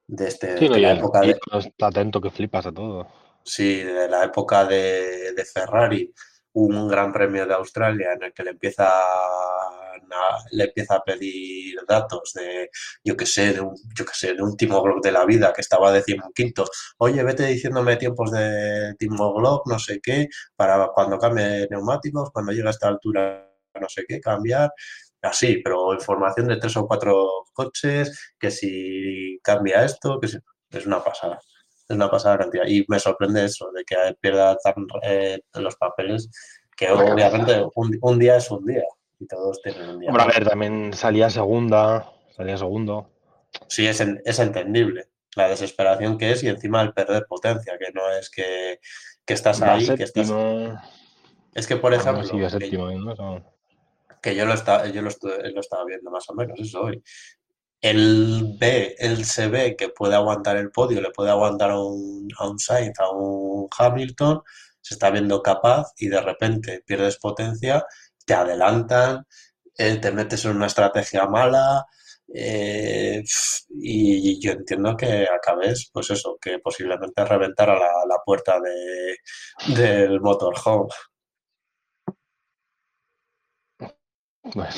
S1: de, este,
S2: Sí, no,
S1: de la época de,
S2: está atento que flipas a todo.
S1: Sí, de la época de, de Ferrari, un gran premio de Australia en el que le empieza le empieza a pedir datos de, yo que sé, de un, yo que sé, de un Timo Glock de la vida que estaba decimoquinto. Oye, vete diciéndome tiempos de Timo Glock, no sé qué, para cuando cambie neumáticos, cuando llegue a esta altura, no sé qué, cambiar. Así, pero información de tres o cuatro coches, que si cambia esto, que si, es una pasada. Es una pasada cantidad. Y me sorprende eso, de que pierda tan, eh, los papeles, que obviamente un, un día es un día. Y todos tienen un día.
S2: Hombre, a ver, también salía segunda, salía segundo.
S1: Sí, es, en- es entendible la desesperación que es y encima el perder potencia, que no es que, que estás ahí, que estás... Es que, por
S2: Bueno,
S1: ejemplo,
S2: va
S1: que- yo lo estaba, yo lo, estu- lo estaba viendo más o menos, eso hoy. Él ve, él se ve que puede aguantar el podio, le puede aguantar a un, a un Sainz, a un Hamilton, se está viendo capaz y de repente pierdes potencia, te adelantan, eh, te metes en una estrategia mala eh, y yo entiendo que acabes, pues eso, que posiblemente reventar a la, la puerta de, del motorhome.
S2: Pues,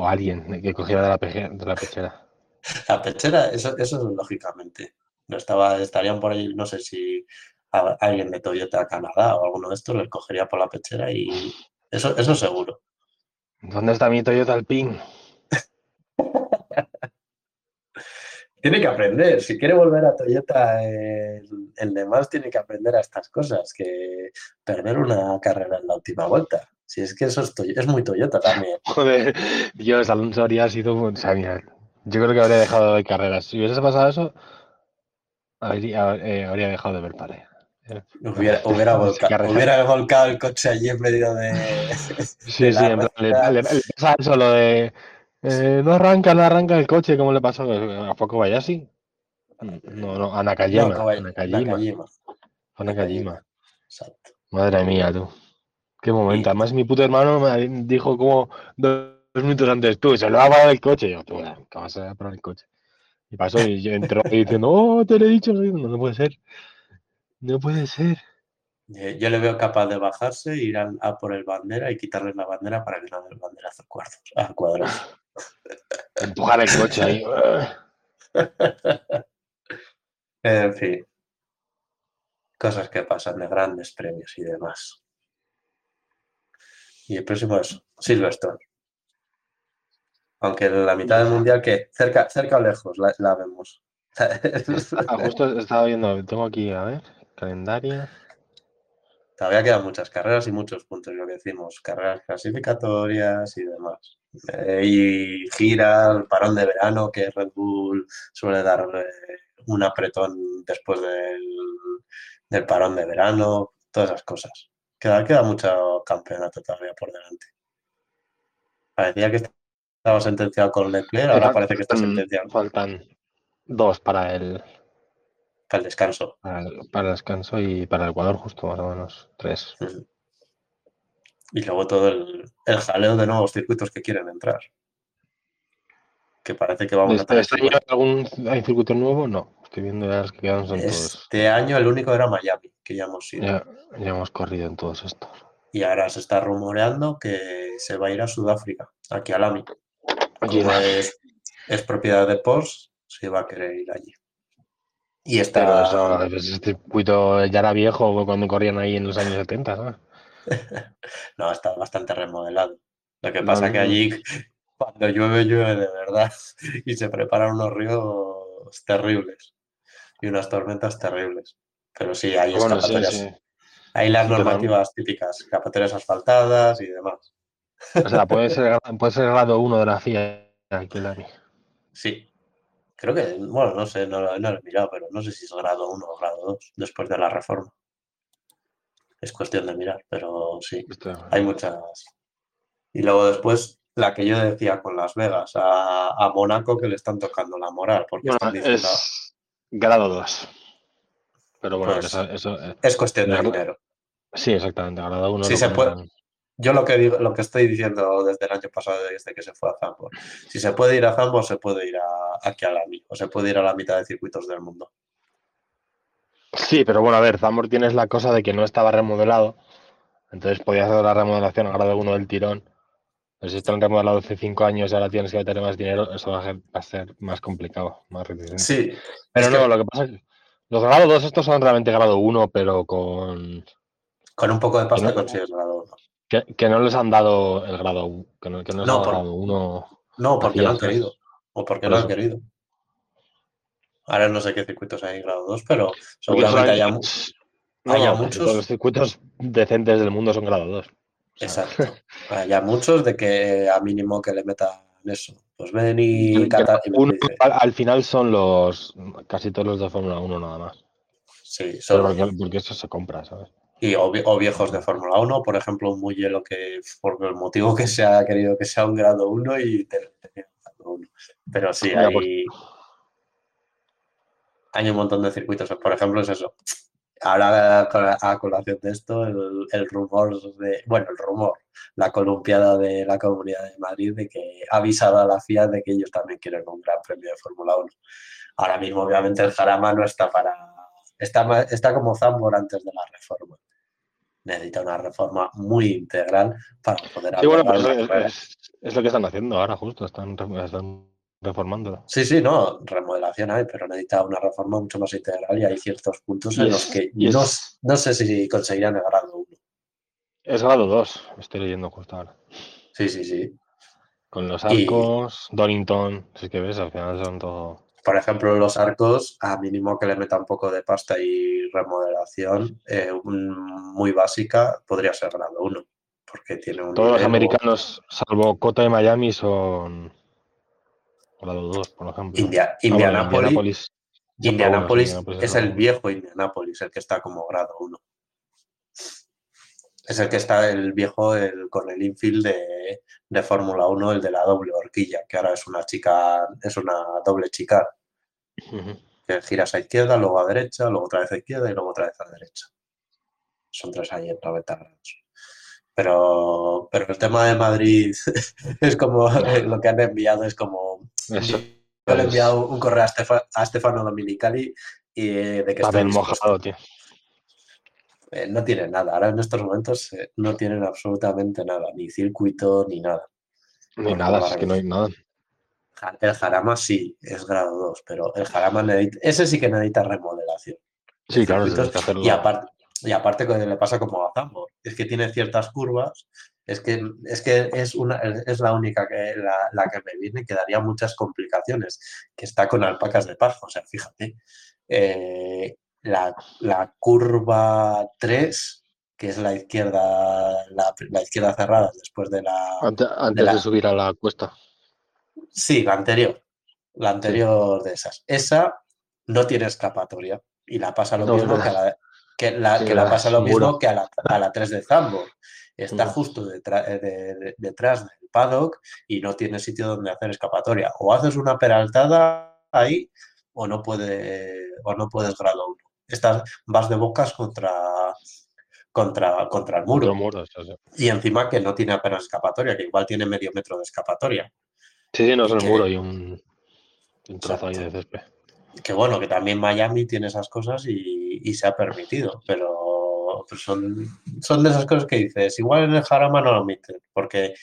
S2: o alguien que cogiera de la, peje- de la pechera.
S1: La pechera, eso, eso lógicamente. No estaba, estarían por ahí, no sé si a- alguien de Toyota Canadá o alguno de estos les cogería por la pechera y eso, eso seguro.
S2: ¿Dónde está mi Toyota Alpine? [LAUGHS]
S1: Tiene que aprender, si quiere volver a Toyota el, el de más tiene que aprender a estas cosas, que perder una carrera en la última vuelta. Si es que eso es, es muy Toyota también. [LAUGHS]
S2: Joder, Dios, Alonso habría sido. O sea, mira, yo creo que habría dejado de carreras. Si hubiese pasado eso, habría, eh, habría dejado de ver pareja.
S1: Hubiera, hubiera,
S2: Sí, [LAUGHS]
S1: volca-
S2: carrera.
S1: hubiera volcado el coche allí en medio de... [LAUGHS]
S2: Sí,
S1: de
S2: sí, plan, le, pasa eso lo de. eh, no arranca, no arranca el coche, ¿cómo le pasó? ¿A poco vaya así? No, no, a Nakayama.
S1: No,
S2: Nakajima.
S1: Nakajima.
S2: a Nakajima.
S1: Exacto.
S2: Madre mía, tú. Qué momento. Además, mi puto hermano me dijo como dos minutos antes, tú, se lo ha parado el coche. Y yo, tú, ¿qué vas a parar el coche? Y pasó y yo entró ahí diciendo, oh, te lo he dicho. Y No, no puede ser. No puede ser.
S1: Eh, Yo le veo capaz de bajarse, ir a, a por el bandera y quitarle la bandera para que no dé el banderazo a cuadros. A cuadros.
S2: Empujar el coche ahí. [LAUGHS]
S1: En fin. Cosas que pasan de grandes premios y demás. Y el próximo es Silverstone. Aunque en la mitad del mundial, que cerca, cerca o lejos la, la vemos.
S2: Ah, justo estaba viendo, tengo aquí, a ver, calendario.
S1: Todavía quedan muchas carreras y muchos puntos, lo que decimos, carreras clasificatorias y demás. Eh, y gira, el parón de verano, que Red Bull suele dar eh, un apretón después del, del parón de verano, todas esas cosas. Queda, queda mucho campeonato todavía por delante. Parecía que estaba sentenciado con Leclerc, ahora parece que está sentenciado
S2: Faltan dos para el,
S1: para el descanso.
S2: para el, para el descanso y para el Ecuador, justo más o menos. Tres.
S1: Y luego todo el, el jaleo de nuevos circuitos que quieren entrar. que parece que vamos a
S2: ¿Este,
S1: tener.
S2: este año algún hay circuito nuevo? No. Estoy viendo ya los que quedan son todos.
S1: Este año el único era Miami, que ya hemos ido.
S2: Ya, ya hemos corrido en todos estos.
S1: Y ahora se está rumoreando que se va a ir a Sudáfrica, aquí a Lami. Como es, es propiedad de Porsche, se va a querer ir allí. Y está.
S2: Pero eso, pues, este circuito ya era viejo cuando corrían ahí en los años 70, ¿sabes? [LAUGHS]
S1: No, está bastante remodelado. Lo que pasa
S2: no,
S1: que
S2: no.
S1: allí, cuando llueve, llueve de verdad. [LAUGHS] Y se preparan unos ríos terribles. Y unas tormentas terribles. Pero sí, hay
S2: Bueno,
S1: escapatorias.
S2: sí.
S1: Hay las normativas típicas, escapatorias asfaltadas y demás.
S2: O sea, puede ser, puede ser grado 1 de la FIA aquí en la AMI.
S1: Sí. Creo que, bueno, no sé, no, lo- no lo he mirado, pero no sé si es grado 1 o grado 2 después de la reforma. Es cuestión de mirar, pero sí. Hay muchas. Y luego después, la que yo decía con Las Vegas, a, a Mónaco que le están tocando la moral, porque
S2: Bueno,
S1: están diciendo, es
S2: grado 2. Pero bueno,
S1: Pues,
S2: eso, eso, eh,
S1: cuestión de dinero.
S2: sí, exactamente. Grado 1
S1: Sí se puede. Yo lo que digo, lo que estoy diciendo desde el año pasado, desde que se fue a Zambor, si se puede ir a Zambor, se puede ir a, aquí a la mi- o se puede ir a la mitad de circuitos del mundo.
S2: Sí, pero bueno, a ver, Zambor tienes la cosa de que no estaba remodelado. Entonces podías hacer la remodelación a grado 1 del tirón. Pero si están remodelados hace 5 años y ahora tienes que meter más dinero, eso va a ser, más complicado, más reticente.
S1: Sí,
S2: Pero no,
S1: que
S2: lo que pasa es que los grado 2 estos son realmente grado 1, pero con
S1: con un poco de pasta
S2: no-
S1: consigues grado uno.
S2: que, que no les han dado el grado 1, que no, que no les
S1: No,
S2: han dado
S1: por-
S2: grado 1.
S1: No, porque no han querido. O porque
S2: Por
S1: no han querido. Ahora no sé qué circuitos hay en grado 2, pero
S2: Porque
S1: seguramente haya, haya muchos.
S2: Los circuitos decentes del mundo son grado 2.
S1: Exacto. Haya muchos de que a mínimo que le metan eso. Pues ven y
S2: uno-
S1: dice,
S2: al, al final son los casi todos los de Fórmula 1 nada más.
S1: Sí, son-
S2: porque, porque eso se compra, ¿sabes?
S1: y, o, vie- o viejos de Fórmula 1, por ejemplo, un hielo que por el motivo que se ha querido que sea un grado 1 y te- te- 1. Pero sí,
S2: Ya, pues.
S1: hay, hay un montón de circuitos. Por ejemplo, es eso. Ahora, a colación de esto, el, el rumor de, bueno, el rumor, la columpiada de la Comunidad de Madrid de que ha avisado a la FIA de que ellos también quieren un gran premio de Fórmula 1. Ahora mismo, obviamente, el Jarama no está para. Está, está como Zambor antes de la reforma. Necesita una reforma muy integral para poder
S2: Sí, bueno, pues es,
S1: carrera.
S2: es- es lo que están haciendo ahora, justo. Están reformándolo.
S1: Sí, sí, no, remodelación hay, pero necesita una reforma mucho más integral y hay ciertos puntos en
S2: es-
S1: los que
S2: es-
S1: no, sé si conseguirán el grado 1.
S2: Es grado 2, estoy leyendo justo ahora.
S1: Sí, sí, sí.
S2: Con los
S1: Y-
S2: arcos, Donington, si es que ves, al final son todo.
S1: Por ejemplo, los arcos, a mínimo que le meta un poco de pasta y remodelación eh, un- muy básica, podría ser grado 1, porque tiene un
S2: Todos los americanos, salvo Cota y Miami, son grado 2, por ejemplo.
S1: India-
S2: Ah,
S1: Indianápolis,
S2: Indianápolis.
S1: Indianápolis es el viejo Indianápolis, el que está como grado 1. Es el que está el viejo el, con el infield de, de Fórmula 1, el de la doble horquilla, que ahora es una chica, es una doble chica, que giras a izquierda, luego a derecha, luego otra vez a izquierda y luego otra vez a derecha. Son tres 90 grados. Pero, pero el tema de Madrid [LAUGHS] es como lo que han enviado, es como
S2: Eso
S1: yo le he enviado un correo a, Stefa- a Stefano Dominicali y eh, de que dispuesto.
S2: mojado, tío.
S1: Eh, no tienen nada. Ahora en estos momentos eh, no tienen absolutamente nada, ni circuito ni nada.
S2: Ni nada, es que no hay nada.
S1: El Jarama sí es grado 2, pero el Jarama necesita, ese sí que necesita remodelación.
S2: Sí, claro, tiene que hacerlo.
S1: Y aparte, y aparte que le pasa como a Zambor, es que tiene ciertas curvas, es que es, que es, una, es la única que la, la que me viene que daría muchas complicaciones, que está con alpacas de paso, o sea, fíjate, eh, la, la curva 3, que es la izquierda, la, la izquierda cerrada después de la...
S2: Antes, antes de subir a la cuesta.
S1: Sí, la anterior. La anterior de esas. Esa no tiene escapatoria. Y la pasa lo
S2: No,
S1: mismo que, a la, que, la,
S2: Sí,
S1: que la pasa lo mismo que a la, a la 3 de Zambor. Está justo detrás, de- de- detrás del paddock y no tiene sitio donde hacer escapatoria. O haces una peraltada ahí o no, puede, o no puedes grado 1. Estás, vas de bocas contra, contra, contra el muro.
S2: Sí.
S1: Y encima que no tiene apenas escapatoria, que igual tiene medio metro de escapatoria.
S2: Sí, sí, no es el
S1: Que-
S2: muro y un, un trozo ahí de césped.
S1: Que bueno, que también Miami tiene esas cosas y, y se ha permitido, pero pues son, son de esas cosas que dices, igual en el Jarama no lo admiten, porque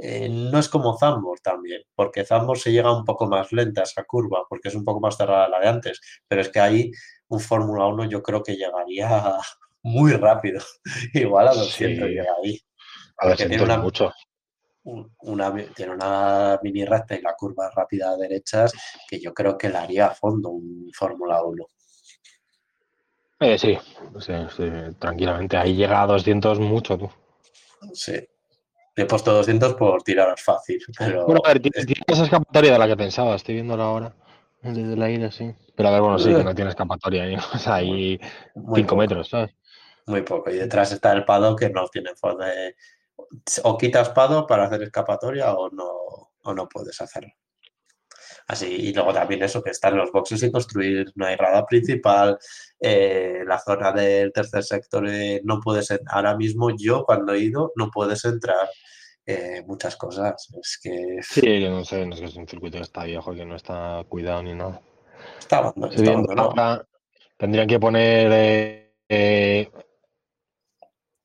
S1: eh, no es como Zambor también, porque Zambor se llega un poco más lenta a esa curva, porque es un poco más cerrada la de antes, pero es que ahí un Fórmula 1 yo creo que llegaría [LAUGHS] muy rápido, [LAUGHS] igual a 200
S2: Sí.
S1: llega ahí.
S2: A ver,
S1: Porque tiene
S2: siento
S1: una-
S2: mucho.
S1: una, tiene una mini recta y la curva rápida a derechas que yo creo que la haría a fondo un Fórmula 1.
S2: Eh, sí, sí, sí, tranquilamente. Ahí llega a 200 mucho, tú.
S1: Sí. He puesto 200 por tirar fácil, pero
S2: Bueno, a ver, tiene
S1: es-
S2: tiene esa escapatoria de la que pensaba, estoy viéndola ahora. Desde el aire, sí. Pero a ver, bueno, sí, que no tiene escapatoria ahí. [LAUGHS] O sea, ahí
S1: muy
S2: 5
S1: poco,
S2: metros, ¿sabes?
S1: muy poco. Y detrás está el pado que no tiene forma de... O quitas pado para hacer escapatoria o no, o no puedes hacerlo. Así, y luego también eso, que están los boxes sin construir, no hay rada principal, eh, la zona del tercer sector eh, no puedes, ahora mismo yo cuando he ido no puedes entrar, eh, muchas cosas, es que
S2: Sí, que no sé, no es que es un circuito que está viejo, que no está cuidado ni nada.
S1: está abandonado, está abandonado.
S2: ahora, tendrían que poner eh, eh,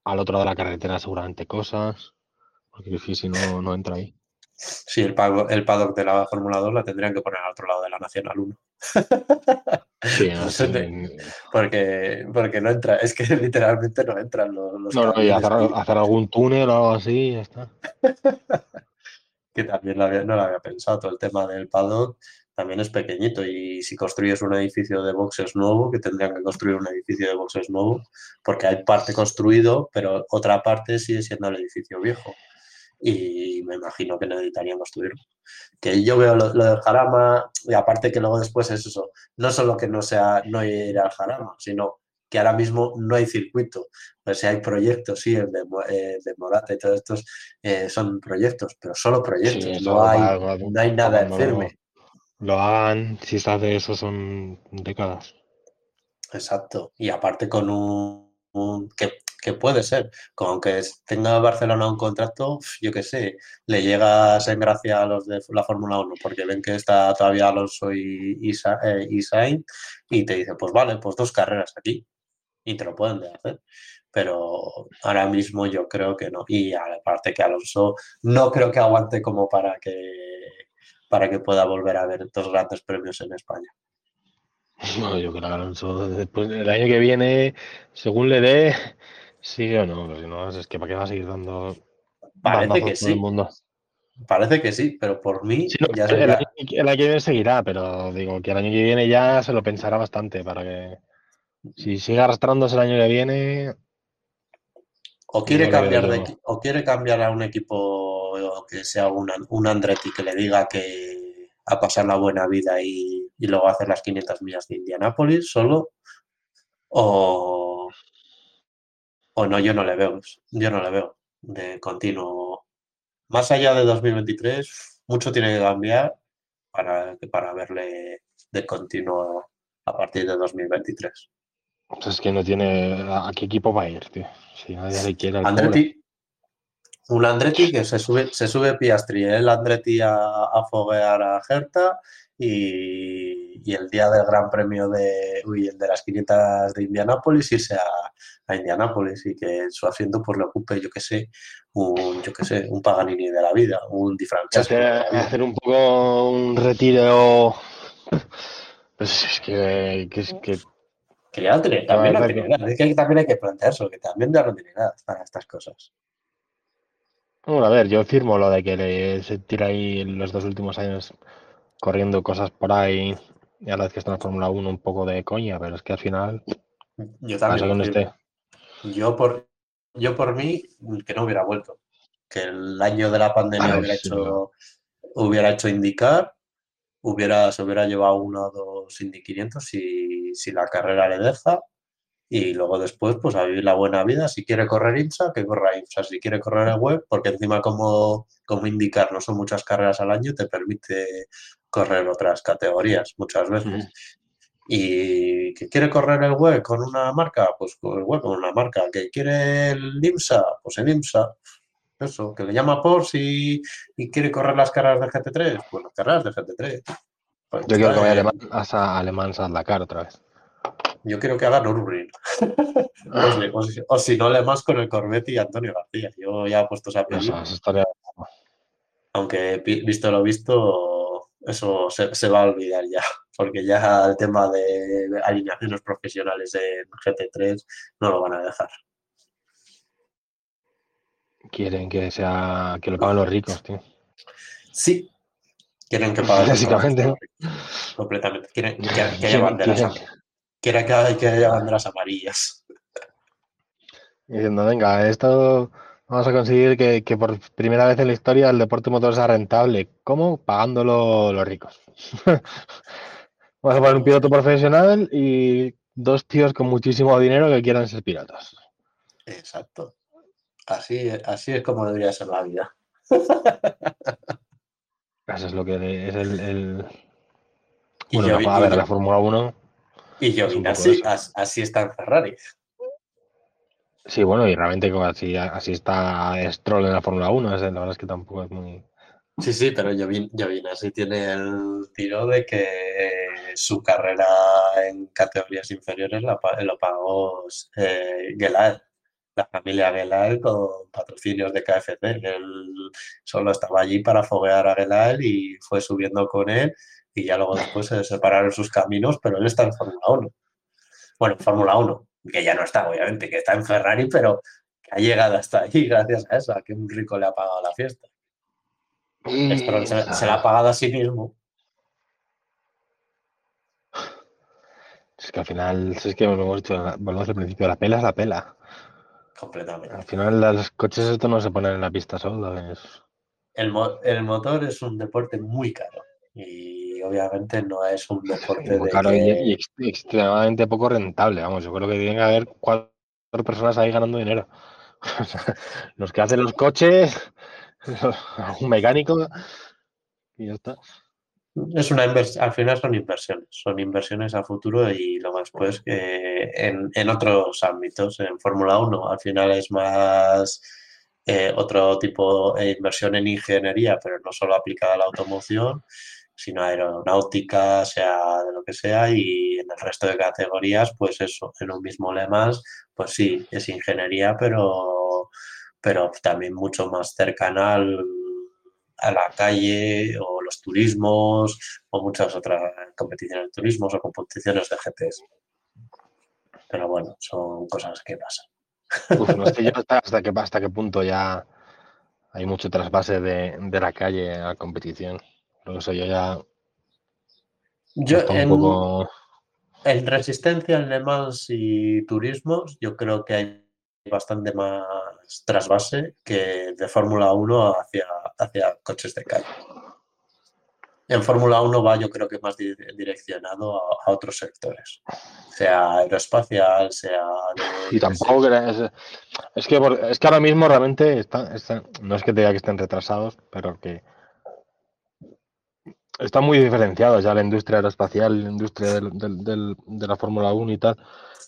S2: al otro lado de la carretera seguramente cosas, porque si no, no entra ahí.
S1: Sí, el, pago- el paddock de la Fórmula 2 la tendrían que poner al otro lado de la Nacional 1.
S2: Sí, [LAUGHS] no, sí,
S1: Porque, porque no entra, es que [LAUGHS] literalmente no entran los, los
S2: no, no, y hacer, algún túnel o algo así, y ya está. [LAUGHS]
S1: que también lo había- no lo había pensado. Todo el tema del paddock también es pequeñito y si construyes un edificio de boxes nuevo, que tendrían que construir un edificio de boxes nuevo, porque hay parte construido, pero otra parte sigue siendo el edificio viejo. Y me imagino que necesitarían construirlo. Que yo veo lo, lo del Jarama, y aparte que luego después es eso, no solo que no sea no ir al Jarama, sino que ahora mismo no hay circuito. O sea, hay proyectos, sí, el de, eh, de Morata y todos estos eh, son proyectos, pero solo proyectos,
S2: Sí,
S1: no, hay, no hay nada en
S2: cuando lo-. Lo hagan, si se hace eso, son décadas.
S1: Exacto. Y aparte con un, un- que, que puede ser, con que tenga Barcelona un contrato, yo qué sé, le llegas en gracia a los de la Fórmula 1 porque ven que está todavía Alonso y, y, eh, y Sainz y te dicen, pues vale, pues dos carreras aquí y te lo pueden de hacer. Pero ahora mismo yo creo que no. Y aparte que Alonso no creo que aguante como para que para que pueda volver a ver dos grandes premios en España.
S2: Bueno, yo creo que Alonso, después del año que viene, según le dé, sigue o no, porque si no, es que para qué va a seguir dando
S1: Parece que
S2: por el
S1: sí.
S2: mundo.
S1: Parece que sí, pero por mí
S2: Sí, no,
S1: ya
S2: el, año, el año que viene seguirá, pero digo que el año que viene ya se lo pensará bastante para que si sigue arrastrándose el año que viene,
S1: o quiere cambiar de o quiere cambiar a un equipo que sea un, un Andretti que le diga que a pasar la buena vida y, y luego hacer las 500 millas de Indianápolis solo o o no yo no le veo yo no le veo de continuo más allá de 2023 mucho tiene que cambiar para para verle de continuo a partir de 2023
S2: pues es que no tiene a, qué equipo va a ir, tío. Si nadie le quiere.
S1: Andretti, un Andretti que se sube, se sube Piastri, el Andretti a, a foguear a Gerta y, y el día del Gran Premio de, uy, el de las 500 de Indianápolis irse a, a Indianápolis y que en su asiento pues le ocupe, yo que sé, un, yo que sé, un Paganini de la vida, un Di Francesco.
S2: hacer, un poco un retiro. Pues es que, que, es que
S1: Que ya no tiene, también no tiene edad, es que también hay que plantearse, que también ya no tiene edad para estas cosas.
S2: Bueno, a ver, yo firmo lo de que le, se tira ahí los dos últimos años corriendo cosas por ahí y a la vez que está en la Fórmula 1 un poco de coña, pero es que al final
S1: Yo también.
S2: no esté.
S1: Yo por, yo por mí, que no hubiera vuelto. Que el año de la pandemia
S2: ver,
S1: hubiera
S2: sí,
S1: hecho, hubiera hecho indicar, hubiera, se hubiera llevado uno o dos Indy 500 si, si la carrera le deja. Y luego después, pues a vivir la buena vida. Si quiere correr IMSA, que corra IMSA. Si quiere correr el web, porque encima como, como indicar no son muchas carreras al año, te permite correr otras categorías muchas veces. Y que quiere correr el web con una marca, pues con el web con una marca. Que quiere el IMSA, pues el IMSA. eso, que le llama Porsche y, y quiere correr las carreras de GT3, pues las carreras de GT3. Pues
S2: Yo quiero que vaya
S1: en-
S2: alemán, a Alemán a Dakar otra vez.
S1: Yo quiero que haga Nürburgring. o, si, o si- o si no, le más con el Corvette y Antonio García. Yo ya he puesto esa película. Aunque visto lo visto, eso se, se va a olvidar ya. [LAUGHS] Porque ya el tema de alineaciones profesionales en GT3 no lo van a dejar.
S2: Quieren que sea que lo paguen los ricos, tío.
S1: Sí. Quieren que paguen.
S2: Básicamente, ¿no?
S1: Completamente. Quieren, que haya
S2: Quieren-
S1: banderas,
S2: quieren-
S1: quieren que haya- que haya banderas amarillas.
S2: Diciendo, venga, esto vamos a conseguir que, que por primera vez en la historia el deporte motor sea rentable. ¿Cómo? Pagándolo los ricos. [LAUGHS] Vamos a poner un piloto profesional y dos tíos con muchísimo dinero que quieran ser pilotos.
S1: Exacto. Así, así es como debería ser la vida. [LAUGHS]
S2: Eso es lo que es el... el-
S1: Y
S2: Bueno,
S1: yo-
S2: la- a
S1: y
S2: ver,
S1: yo-
S2: la Fórmula 1...
S1: Y
S2: Es un poco
S1: Giovinazzi,
S2: eso.
S1: as- así está en Ferrari.
S2: Sí, bueno, y realmente así, así está Stroll en la Fórmula 1. es- La verdad es que tampoco es muy...
S1: Sí, sí, pero Giovin- Giovinazzi tiene el tiro de que su carrera en categorías inferiores la, lo pagó eh, la familia Gelael con patrocinios de KFC. Él solo estaba allí para foguear a Gelael y fue subiendo con él y ya luego después se separaron sus caminos, pero él está en Fórmula 1. Bueno, en Fórmula 1, que ya no está, obviamente, que está en Ferrari, pero que ha llegado hasta ahí [LAUGHS] gracias a eso, a que un rico le ha pagado la fiesta. Se, se la ha pagado a sí mismo.
S2: Es que al final, es que dicho, volvemos al principio, la pela es la pela.
S1: Completamente.
S2: Al final los coches estos no se ponen en la pista solo. es-
S1: El, mo- el motor es un deporte muy caro y obviamente no es un deporte de
S2: y,
S1: que-
S2: y ex- extremadamente poco rentable. Vamos, yo creo que tienen que haber cuatro personas ahí ganando dinero. [LAUGHS] Los que hacen los coches, un mecánico y ya está.
S1: es una al final son inversiones, son inversiones a futuro y luego después que en, en otros ámbitos, en Fórmula 1 al final es más eh, otro tipo de inversión en ingeniería, pero no solo aplicada a la automoción, sino aeronáutica, sea de lo que sea, y en el resto de categorías, pues eso, en un mismo Le Mans, pues sí, es ingeniería, pero, pero también mucho más cercana a la calle o los turismos o muchas otras competiciones de turismos o competiciones de GTs. Pero bueno, son cosas que pasan.
S2: Uf, no sé yo hasta, hasta qué, hasta qué punto ya hay mucho trasvase de, de la calle a competición. Por eso yo ya
S1: Yo en,
S2: poco...
S1: en resistencia en Le Mans y turismos, yo creo que hay bastante más trasvase que de Fórmula 1 hacia, hacia coches de calle. En Fórmula 1 va, yo creo que más di- direccionado a, a otros sectores, sea aeroespacial, sea
S2: Y tampoco que es, es que es que ahora mismo realmente está, está- no es que te diga que estén retrasados, pero que están muy diferenciados ya la industria aeroespacial, la industria del- del- del- de la Fórmula 1 y tal.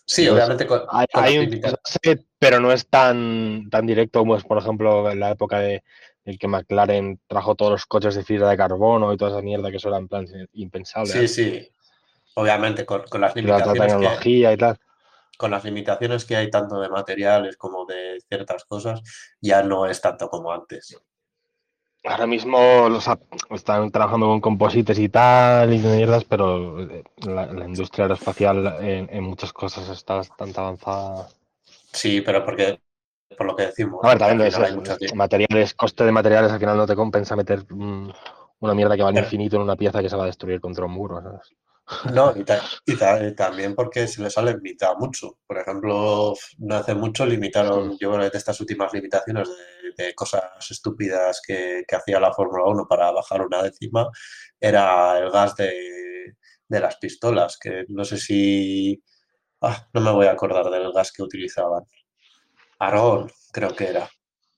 S1: Sí,
S2: Pues,
S1: obviamente con,
S2: Hay,
S1: con
S2: hay un pero no es tan, tan directo como es, por ejemplo, en la época de el que McLaren trajo todos los coches de fibra de carbono y toda esa mierda que eso era en plan impensable.
S1: Sí, sí. Obviamente con, con las
S2: Y la
S1: limitaciones que,
S2: tecnología y tal.
S1: con las limitaciones que hay tanto de materiales como de ciertas cosas, ya no es tanto como antes.
S2: Ahora mismo los están trabajando con composites y tal y mierdas, pero eh, la, la industria aeroespacial en, en muchas cosas está bastante avanzada.
S1: Sí, pero porque por lo que decimos.
S2: A ver, también
S1: final
S2: es,
S1: hay muchas li-
S2: materiales, coste de materiales, al final no te compensa meter mm, una mierda que vale
S1: Pero-
S2: infinito en una pieza que se va a destruir contra un muro, ¿sabes?
S1: No, [LAUGHS] y, ta- y ta- y también porque se les ha limitado mucho. Por ejemplo, no hace mucho limitaron, yo creo que de estas últimas limitaciones de, de cosas estúpidas que, que hacía la Fórmula 1 para bajar una décima, era el gas de, de las pistolas, que no sé si... ah, no me voy a acordar del gas que utilizaban. Argón, creo que era.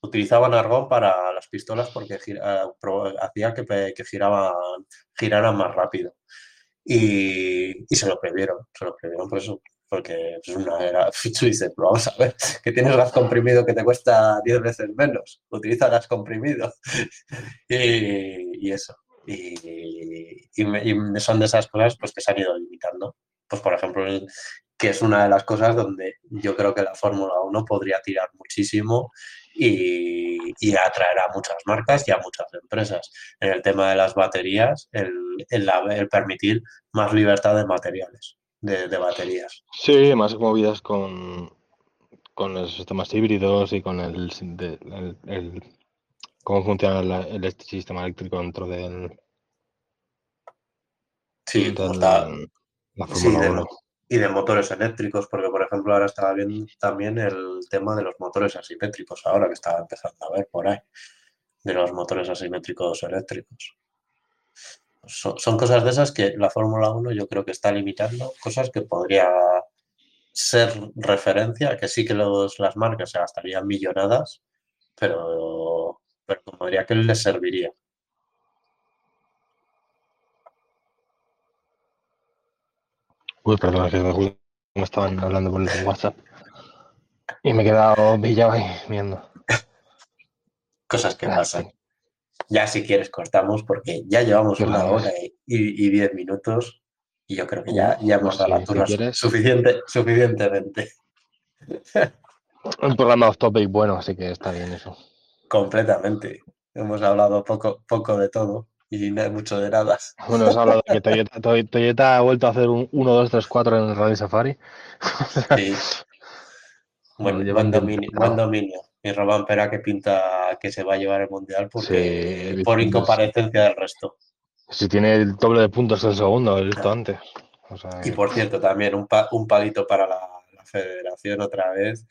S1: Utilizaban argón para las pistolas porque gira- pro- hacía que, que giraban, giraran más rápido y, y se lo prohibieron, se lo prohibieron por eso. porque es una era, [LAUGHS] tú dices, pero vamos a ver, que tienes gas comprimido que te cuesta 10 veces menos, utiliza gas comprimido [LAUGHS] y, eso. Y, son de esas cosas pues, que se han ido limitando. Pues, por ejemplo, que es una de las cosas donde yo creo que la Fórmula 1 podría tirar muchísimo y, y, atraer a muchas marcas y a muchas empresas. En el tema de las baterías, el, el permitir más libertad de materiales de, baterías.
S2: Sí, más movidas con, con los sistemas híbridos y con el, el, cómo funciona el sistema eléctrico dentro del.
S1: Sí, la y de motores eléctricos, porque por ejemplo ahora estaba viendo también el tema de los motores asimétricos, ahora que estaba empezando a ver por ahí, de los motores asimétricos eléctricos son, cosas de esas que la Fórmula 1 yo creo que está limitando, cosas que podría ser referencia, que sí que los, las marcas se gastarían millonadas, pero, pero como diría que les serviría.
S2: Uy, perdón, que me estaban hablando por el WhatsApp y me he quedado pillado ahí viendo.
S1: Cosas que pasan. Ya si quieres cortamos porque ya llevamos una hora y, diez minutos y yo creo que ya, ya hemos dado la turra suficiente, suficientemente.
S2: Un programa off topic bueno, así que está bien eso.
S1: Completamente. Hemos hablado poco, poco de todo y no mucho de nada.
S2: Bueno, hemos hablado de que Toyota, ha vuelto a hacer un 1, 2, 3, 4 en el Rally Safari.
S1: Sí. Bueno, buen dominio, buen dominio y Robán Pera que pinta que se va a llevar el mundial porque, por incomparecencia del resto.
S2: Si tiene el doble de puntos el segundo, he visto antes.
S1: Y por cierto, también un, un palito para la, federación otra vez.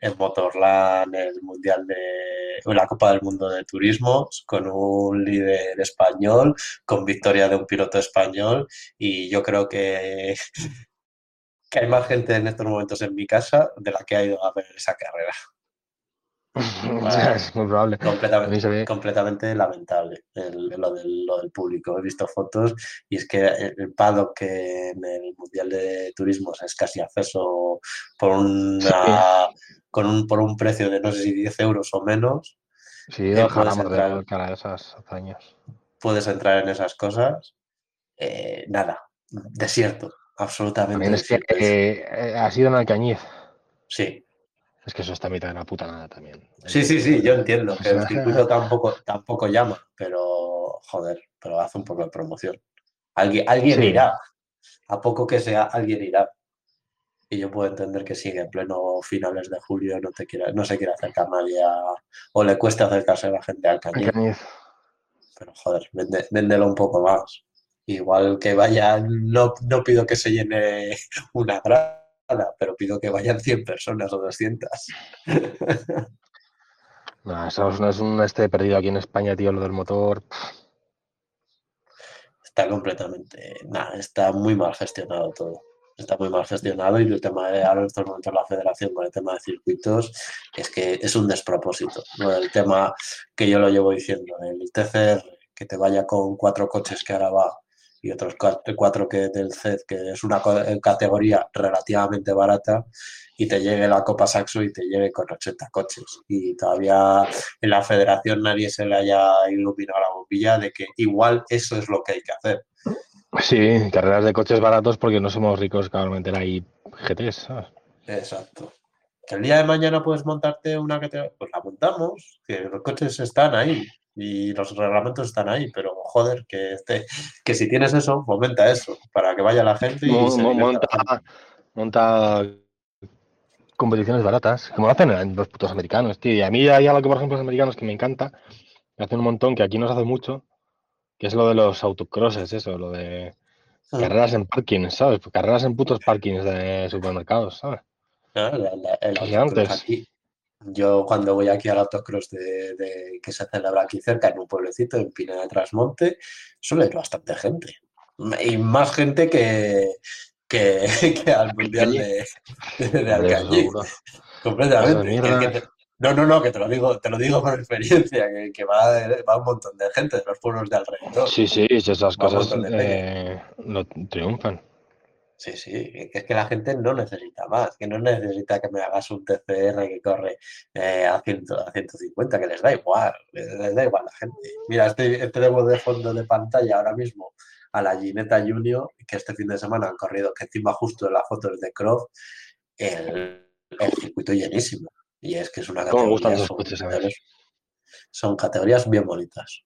S1: En Motorland, el Mundial de la Copa del Mundo de Turismo, con un líder español, con victoria de un piloto español. Y yo creo que [LAUGHS] que hay más gente en estos momentos en mi casa de la que ha ido a ver esa carrera. [LAUGHS]
S2: es muy probable.
S1: Completamente, completamente lamentable lo, del, público. He visto fotos y es que el paddock que en el Mundial de Turismo es casi acceso por, una, con un, por un precio de no sé si 10 euros o menos.
S2: Sí, ojalá de cara a esas hazañas.
S1: Puedes entrar en esas cosas. Eh, nada, desierto absolutamente.
S2: También es que eh, ha sido en Alcañiz.
S1: Sí.
S2: Es que eso está a mitad de la puta nada también.
S1: Sí, sí, sí, yo entiendo que el circuito tampoco, tampoco llama, pero joder, pero hace un poco de promoción. Alguien, alguien irá. A poco que sea, alguien irá. Y yo puedo entender que sigue en pleno finales de julio no, te quiera, no se quiere acercar nadie o le cuesta acercarse a la gente al Alcañiz. Pero joder, véndelo un poco más. Igual que vayan, no, no pido que se llene [LAUGHS] una grada, pero pido que vayan 100 personas o 200. [LAUGHS]
S2: No, eso no es un este perdido aquí en España, tío, lo del motor.
S1: Está completamente, nada, está muy mal gestionado todo. Está muy mal gestionado y el tema de ahora en estos momentos la federación con el tema de circuitos es que es un despropósito. El tema que yo lo llevo diciendo, el TCR, que te vaya con cuatro coches que ahora va y otros cuatro que del CED, que es una eh, categoría relativamente barata, y te llegue la Copa Saxo y te llegue con 80 coches. Y todavía en la federación nadie se le haya iluminado la bombilla de que igual eso es lo que hay que hacer.
S2: Sí, carreras de coches baratos porque no somos ricos para meter ahí GTs.
S1: Exacto. Que el día de mañana puedes montarte una que te... Pues la montamos, que los coches están ahí y los reglamentos están ahí, pero joder, que, este, que si tienes eso, fomenta eso, para que vaya la gente y
S2: monta, monta competiciones baratas, como lo hacen los putos americanos, tío. Y a mí hay algo que, por ejemplo, los americanos que me encanta, me hacen un montón, que aquí no se hace mucho, que es lo de los autocrosses, eso, lo de ah. carreras en parkings, ¿sabes? Carreras en putos parkings de supermercados, ¿sabes?
S1: Yo cuando voy aquí al autocross de, que se celebra aquí cerca, en un pueblecito, en Pina de Trasmonte, suele ir bastante gente. Y más gente que, que, [LAUGHS] al Mundial de, de, Completamente. no, no, no, que te lo digo, te lo digo por experiencia, que, va, va, un montón de gente de los pueblos de alrededor.
S2: Sí, sí, esas cosas eh, no triunfan.
S1: Sí, sí, es que la gente no necesita más, que no necesita que me hagas un TCR que corre eh, a, 100, a 150, que les da igual, les da igual a la gente. Mira, este, este demo de fondo de pantalla ahora mismo a la Gineta Junior, que este fin de semana han corrido, que encima justo en la foto es de Croft, el, el circuito llenísimo. Y es que es una
S2: ¿Cómo me gustan
S1: categoría,
S2: esos
S1: son,
S2: coches, a ver?
S1: son categorías bien bonitas.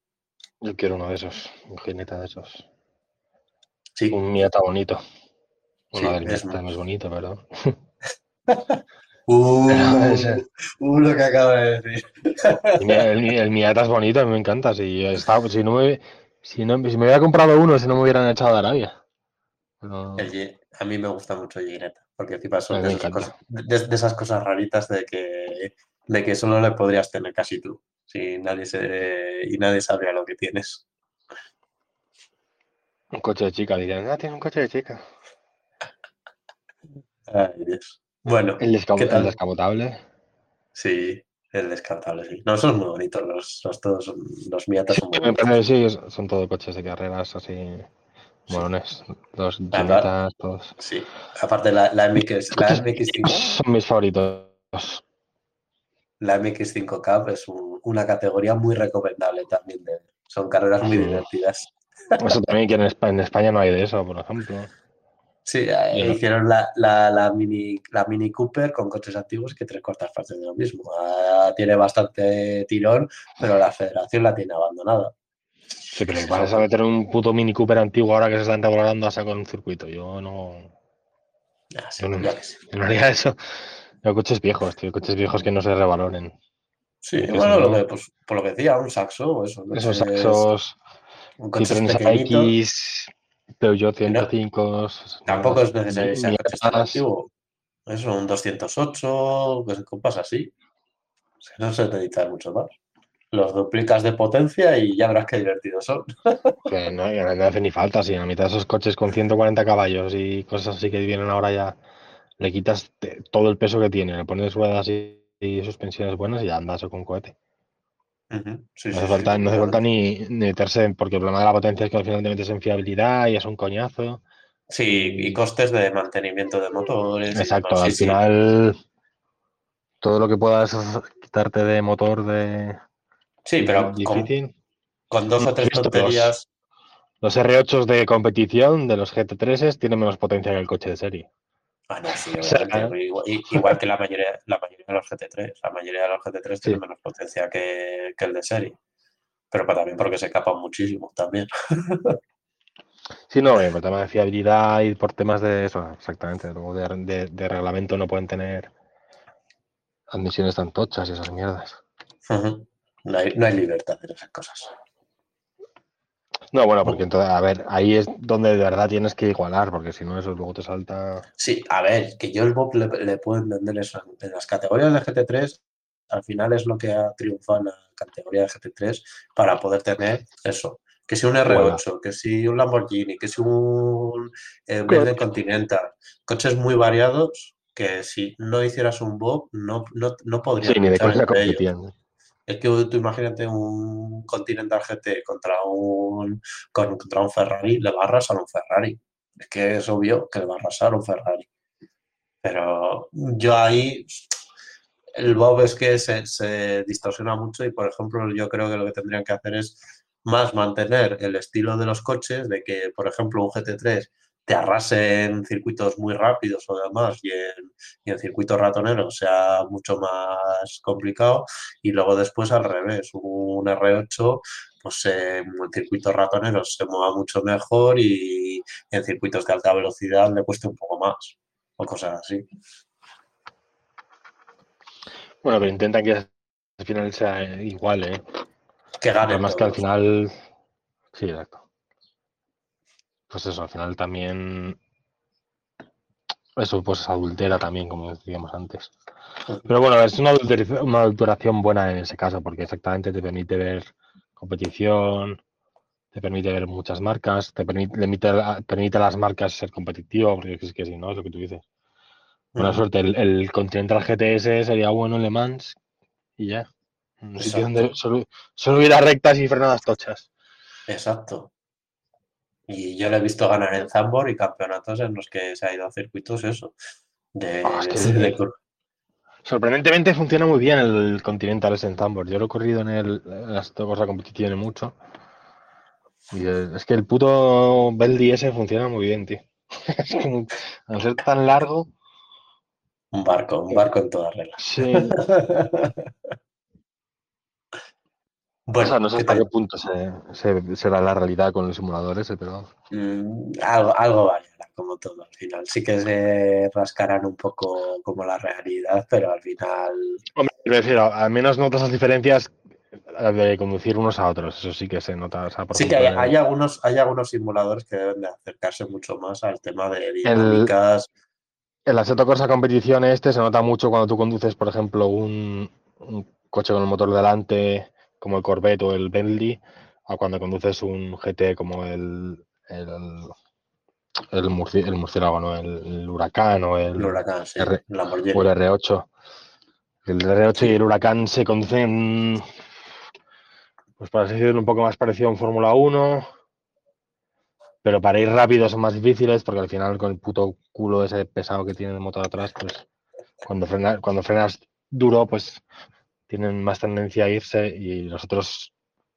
S2: Yo quiero uno de esos, un jineta de esos.
S1: Sí,
S2: Un Miata bonito.
S1: Sí,
S2: Uno del
S1: es
S2: Miata no es bonito, pero. [LAUGHS]
S1: Uh, uh, lo que acaba de decir.
S2: El, el, Mi- el Miata es bonito, a mí me encanta. Si, estaba, si, no me, si, no, si me hubiera comprado uno, si no me hubieran echado de Arabia. Pero-
S1: El Gi- a mí me gusta mucho Gineta, porque encima son
S2: A mí
S1: de
S2: me
S1: esas,
S2: encanta.
S1: cosas, de, de esas cosas raritas de que, de que solo le podrías tener casi tú, si nadie se, y nadie sabría lo que tienes.
S2: Un coche de chica, dirían, ah, tiene un coche de chica.
S1: Ay, Dios. Bueno,
S2: El, descam-
S1: ¿qué
S2: el descapotable.
S1: Sí, el descartable, sí. No, son muy bonitos los, los todos, son- los Miatas son muy bonitos.
S2: sí, son todo coches de carreras así, molones. Los
S1: Claro.
S2: Ginetas, todos.
S1: Sí, aparte la, la MX, la MX5,
S2: Son mis favoritos.
S1: la MX5 Cup es un- una categoría muy recomendable también de. Son carreras muy divertidas.
S2: Eso también, que en España no hay de eso, por ejemplo.
S1: Sí, eh,
S2: no.
S1: hicieron la, la, la mini, la Mini Cooper con coches antiguos que tres cuartas partes de lo mismo. Ah, tiene bastante tirón, pero la federación la tiene abandonada.
S2: Sí, pero vas a meter un puto Mini Cooper antiguo ahora que se están regulando a sacar un circuito. Yo no,
S1: Ah, sí,
S2: Yo no-
S1: sí.
S2: haría eso. Yo coches viejos, tío, coches viejos que no se revaloren.
S1: Sí, bueno, lo que, pues, por lo que decía, un saxo o eso.
S2: Esos saxos,
S1: un coche
S2: Citroën
S1: pequeñito.
S2: X, Peugeot 105.
S1: Tampoco es necesario tan
S2: Miatas.
S1: antiguo. Eso, un 208, pues, compás así. Es no se necesita mucho más. Los duplicas de potencia y ya verás qué divertidos son. [LAUGHS]
S2: Que no, hace ni falta, si a la mitad de esos coches con 140 caballos y cosas así que vienen ahora ya, le quitas todo el peso que tiene, le pones ruedas y, y suspensiones buenas y ya andas con cohete.
S1: Sí,
S2: No hace
S1: sí,
S2: falta, no ni, ni meterse, porque el problema de la potencia es que al final te metes en fiabilidad y es un coñazo.
S1: Sí, y costes de mantenimiento de motores.
S2: Exacto, al final todo lo que puedas quitarte de motor de
S1: Sí, pero con, dos o tres
S2: los-
S1: tonterías.
S2: Los R8 de competición de los GT3 tienen menos potencia que el coche de serie.
S1: No, sí,
S2: O sea,
S1: obviamente, igual, que la mayoría, la mayoría de los GT3. La mayoría de los GT3 tienen
S2: Sí.
S1: menos potencia que, que el de serie. Pero también porque se capan muchísimo también. [LAUGHS]
S2: Sí, no, eh, por tema de fiabilidad y por temas de eso, exactamente. Luego de, de- de reglamento no pueden tener admisiones tan tochas y esas mierdas.
S1: No hay, no hay libertad en esas cosas.
S2: No, bueno, porque entonces, a ver, ahí es donde de verdad tienes que igualar, porque si no, eso luego te salta.
S1: Sí, a ver, que yo el Bob le, le puedo entender eso. En las categorías de GT3, al final es lo que ha triunfado en la categoría de GT3 para poder tener eso. Que si un R8, que si un Lamborghini, que si un eh, Bentley Continental. Coches muy variados que si no hicieras un Bob no, no, no podrías
S2: Sí, ni de
S1: ellos. Es que tú imagínate un Continental GT contra un, con- contra un Ferrari, le va a arrasar un Ferrari. Es que es obvio que le va a arrasar un Ferrari. Pero yo ahí, el Bob es que se, se distorsiona mucho y, por ejemplo, yo creo que lo que tendrían que hacer es más mantener el estilo de los coches, de que, por ejemplo, un GT3 te arrase en circuitos muy rápidos o demás y en, y en circuitos ratoneros sea mucho más complicado y luego después al revés, un R8 pues eh, en circuitos ratoneros se mueva mucho mejor y en circuitos de alta velocidad le cueste un poco más o cosas así.
S2: Bueno, pero intentan que al final sea igual, ¿eh?
S1: Que ganen
S2: Además que al final. Sí, exacto. Pues eso, al final también. Eso pues adultera también, como decíamos antes. Pero bueno, es una, una adulteración buena en ese caso, porque exactamente te permite ver competición, te permite ver muchas marcas, te permite, permite, permite a las marcas ser competitivo, porque es que si no, es lo que tú dices. Buena
S1: Ujú.
S2: suerte, el, el Continental GTS sería bueno en Le Mans y ya. Un sitio
S1: Exacto.
S2: donde solo, solo hubiera rectas y frenadas tochas.
S1: Exacto. Y yo le he visto ganar en Zambor y campeonatos en los que se ha ido a circuitos eso. De,
S2: Ah, es que [LAUGHS]
S1: de-
S2: sí.
S1: de cur-
S2: Sorprendentemente funciona muy bien el Continental S en Zambor. Yo lo he corrido en, el, en las cosas mucho. Y es que el puto Beldi S funciona muy bien, tío. [LAUGHS] Es como, al ser tan largo,
S1: un barco, un barco en todas reglas.
S2: sí. [LAUGHS] O
S1: Bueno,
S2: sea, no sé
S1: ¿qué
S2: hasta qué punto se, se- será la realidad con el simulador ese, pero
S1: Mm, algo, algo variará, como todo al final. Sí que se rascarán un poco como la realidad, pero al final
S2: Hombre, me refiero, al menos notas las diferencias eh, de conducir unos a otros. Eso sí que se nota. o sea, por
S1: sí que hay,
S2: el-
S1: algunos, hay algunos simuladores que deben de acercarse mucho más al tema de dinámicas.
S2: En la Seto Corsa competición este se nota mucho cuando tú conduces, por ejemplo, un, un coche con el motor delante, como el Corvette o el Bentley, a cuando conduces un GT como el el, el, murci- el murciélago, ¿no? el, el huracán o el,
S1: El huracán, sí,
S2: R-
S1: Lamborghini.
S2: o el R8. El R8 y el huracán se conducen, pues para decirlo, un poco más parecido a un Fórmula 1, pero para ir rápido son más difíciles porque al final con el puto culo ese pesado que tiene el motor atrás, pues cuando, frena- cuando frenas duro, pues tienen más tendencia a irse y los otros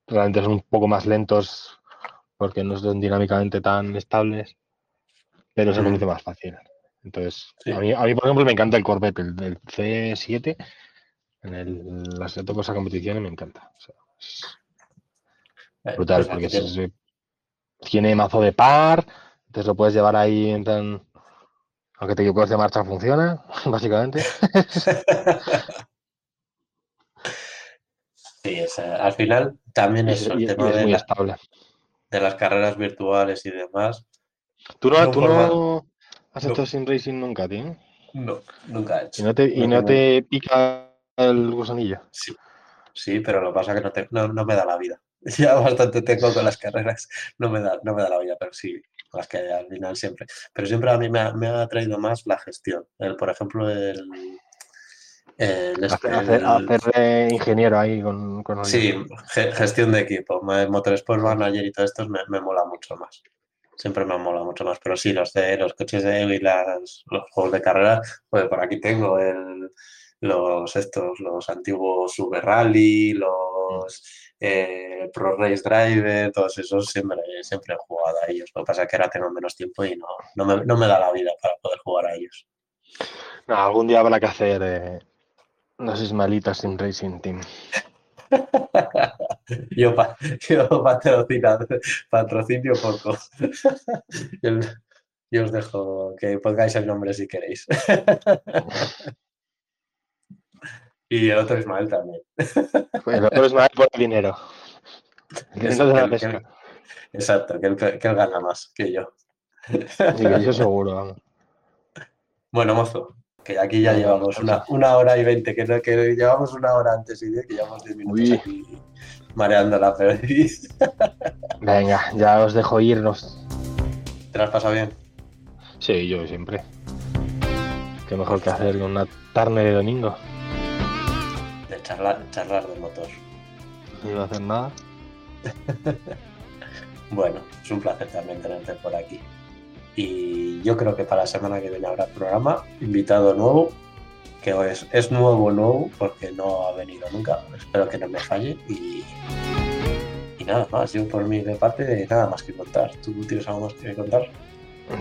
S2: realmente son un poco más lentos porque no son dinámicamente tan estables, pero se conduce más fácil. Entonces,
S1: Sí.
S2: a, mí, a mí, por ejemplo, me encanta el Corvette, el, el C7, en el, las Cosa competiciones me encanta. O sea, es
S1: Eh,
S2: brutal,
S1: pues
S2: porque es- es- tiene mazo de par, entonces lo puedes llevar ahí en. Aunque te equivoques de marcha funciona, [LAUGHS] básicamente. [LAUGHS]
S1: Sí, es, al final también es
S2: es,
S1: el
S2: y- y
S1: tema
S2: es
S1: de,
S2: muy
S1: la-
S2: estable.
S1: de las carreras virtuales y demás.
S2: ¿Tú no,
S1: No
S2: tú
S1: forma-
S2: no has
S1: no.
S2: hecho sin racing nunca, tío?
S1: No, nunca he hecho.
S2: ¿Y no te, y
S1: No
S2: te pica el gusanillo?
S1: Sí, sí, pero lo que pasa es que no, te- no, no me da la vida. [LAUGHS] Ya bastante tengo con las carreras, no me da, no me da la vida, pero sí, las que al final siempre. Pero siempre a mí me ha, me ha atraído más la gestión. El, por ejemplo, el,
S2: Hacer,
S1: el-
S2: hacer- de ingeniero ahí con,
S1: sí, ge- gestión de equipo, Motorsport Manager y todo esto me, me mola mucho más. Siempre me ha molado mucho más, pero sí, los de los coches de Evo y las, los juegos de carrera, pues por aquí tengo el, los estos, los antiguos Super Rally, los eh, Pro Race Driver, todos esos siempre, siempre he jugado a ellos. Lo que pasa es que ahora tengo menos tiempo y no, no, me, no me da la vida para poder jugar a ellos.
S2: No, algún día habrá que hacer eh, unas ismalitas sin racing [LAUGHS] team.
S1: Yo, pa, yo patrocinio poco. [LAUGHS] yo, yo os dejo que pongáis el nombre si queréis. [LAUGHS] y el otro Ismael también.
S2: El otro es más por el dinero. El
S1: Eso,
S2: de
S1: que
S2: la
S1: que
S2: pesca.
S1: él- exacto, que él, que él gana más que yo.
S2: Sí, que yo seguro. vamos.
S1: Bueno, mozo, que aquí ya llevamos una, una hora y veinte, que, no- que llevamos una hora antes y diez, que llevamos diez minutos
S2: Uy.
S1: aquí mareando la perdiz. [LAUGHS]
S2: Venga, ya os dejo irnos.
S1: ¿Te has pasado bien?
S2: Sí, yo siempre. Qué mejor que hacer una tarde de domingo.
S1: De charlar, charlar de motor.
S2: No iba a hacer nada. [LAUGHS]
S1: Bueno, es un placer también tenerte por aquí. Y yo creo que para la semana que viene habrá programa, invitado nuevo, que es, es nuevo, nuevo, porque no ha venido nunca. Espero que no me falle. Y, y nada más, yo por mi parte, nada más que contar. ¿Tú tienes algo más que contar?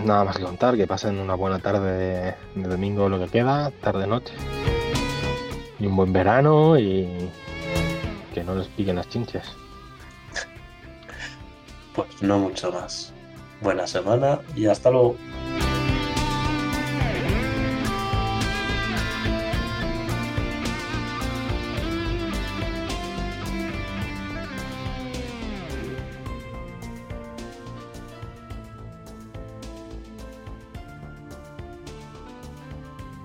S2: Nada más que contar, que pasen una buena tarde de, de domingo lo que queda, tarde-noche. Y un buen verano y que no les piquen las chinches.
S1: Pues no mucho más. Buena semana y hasta luego.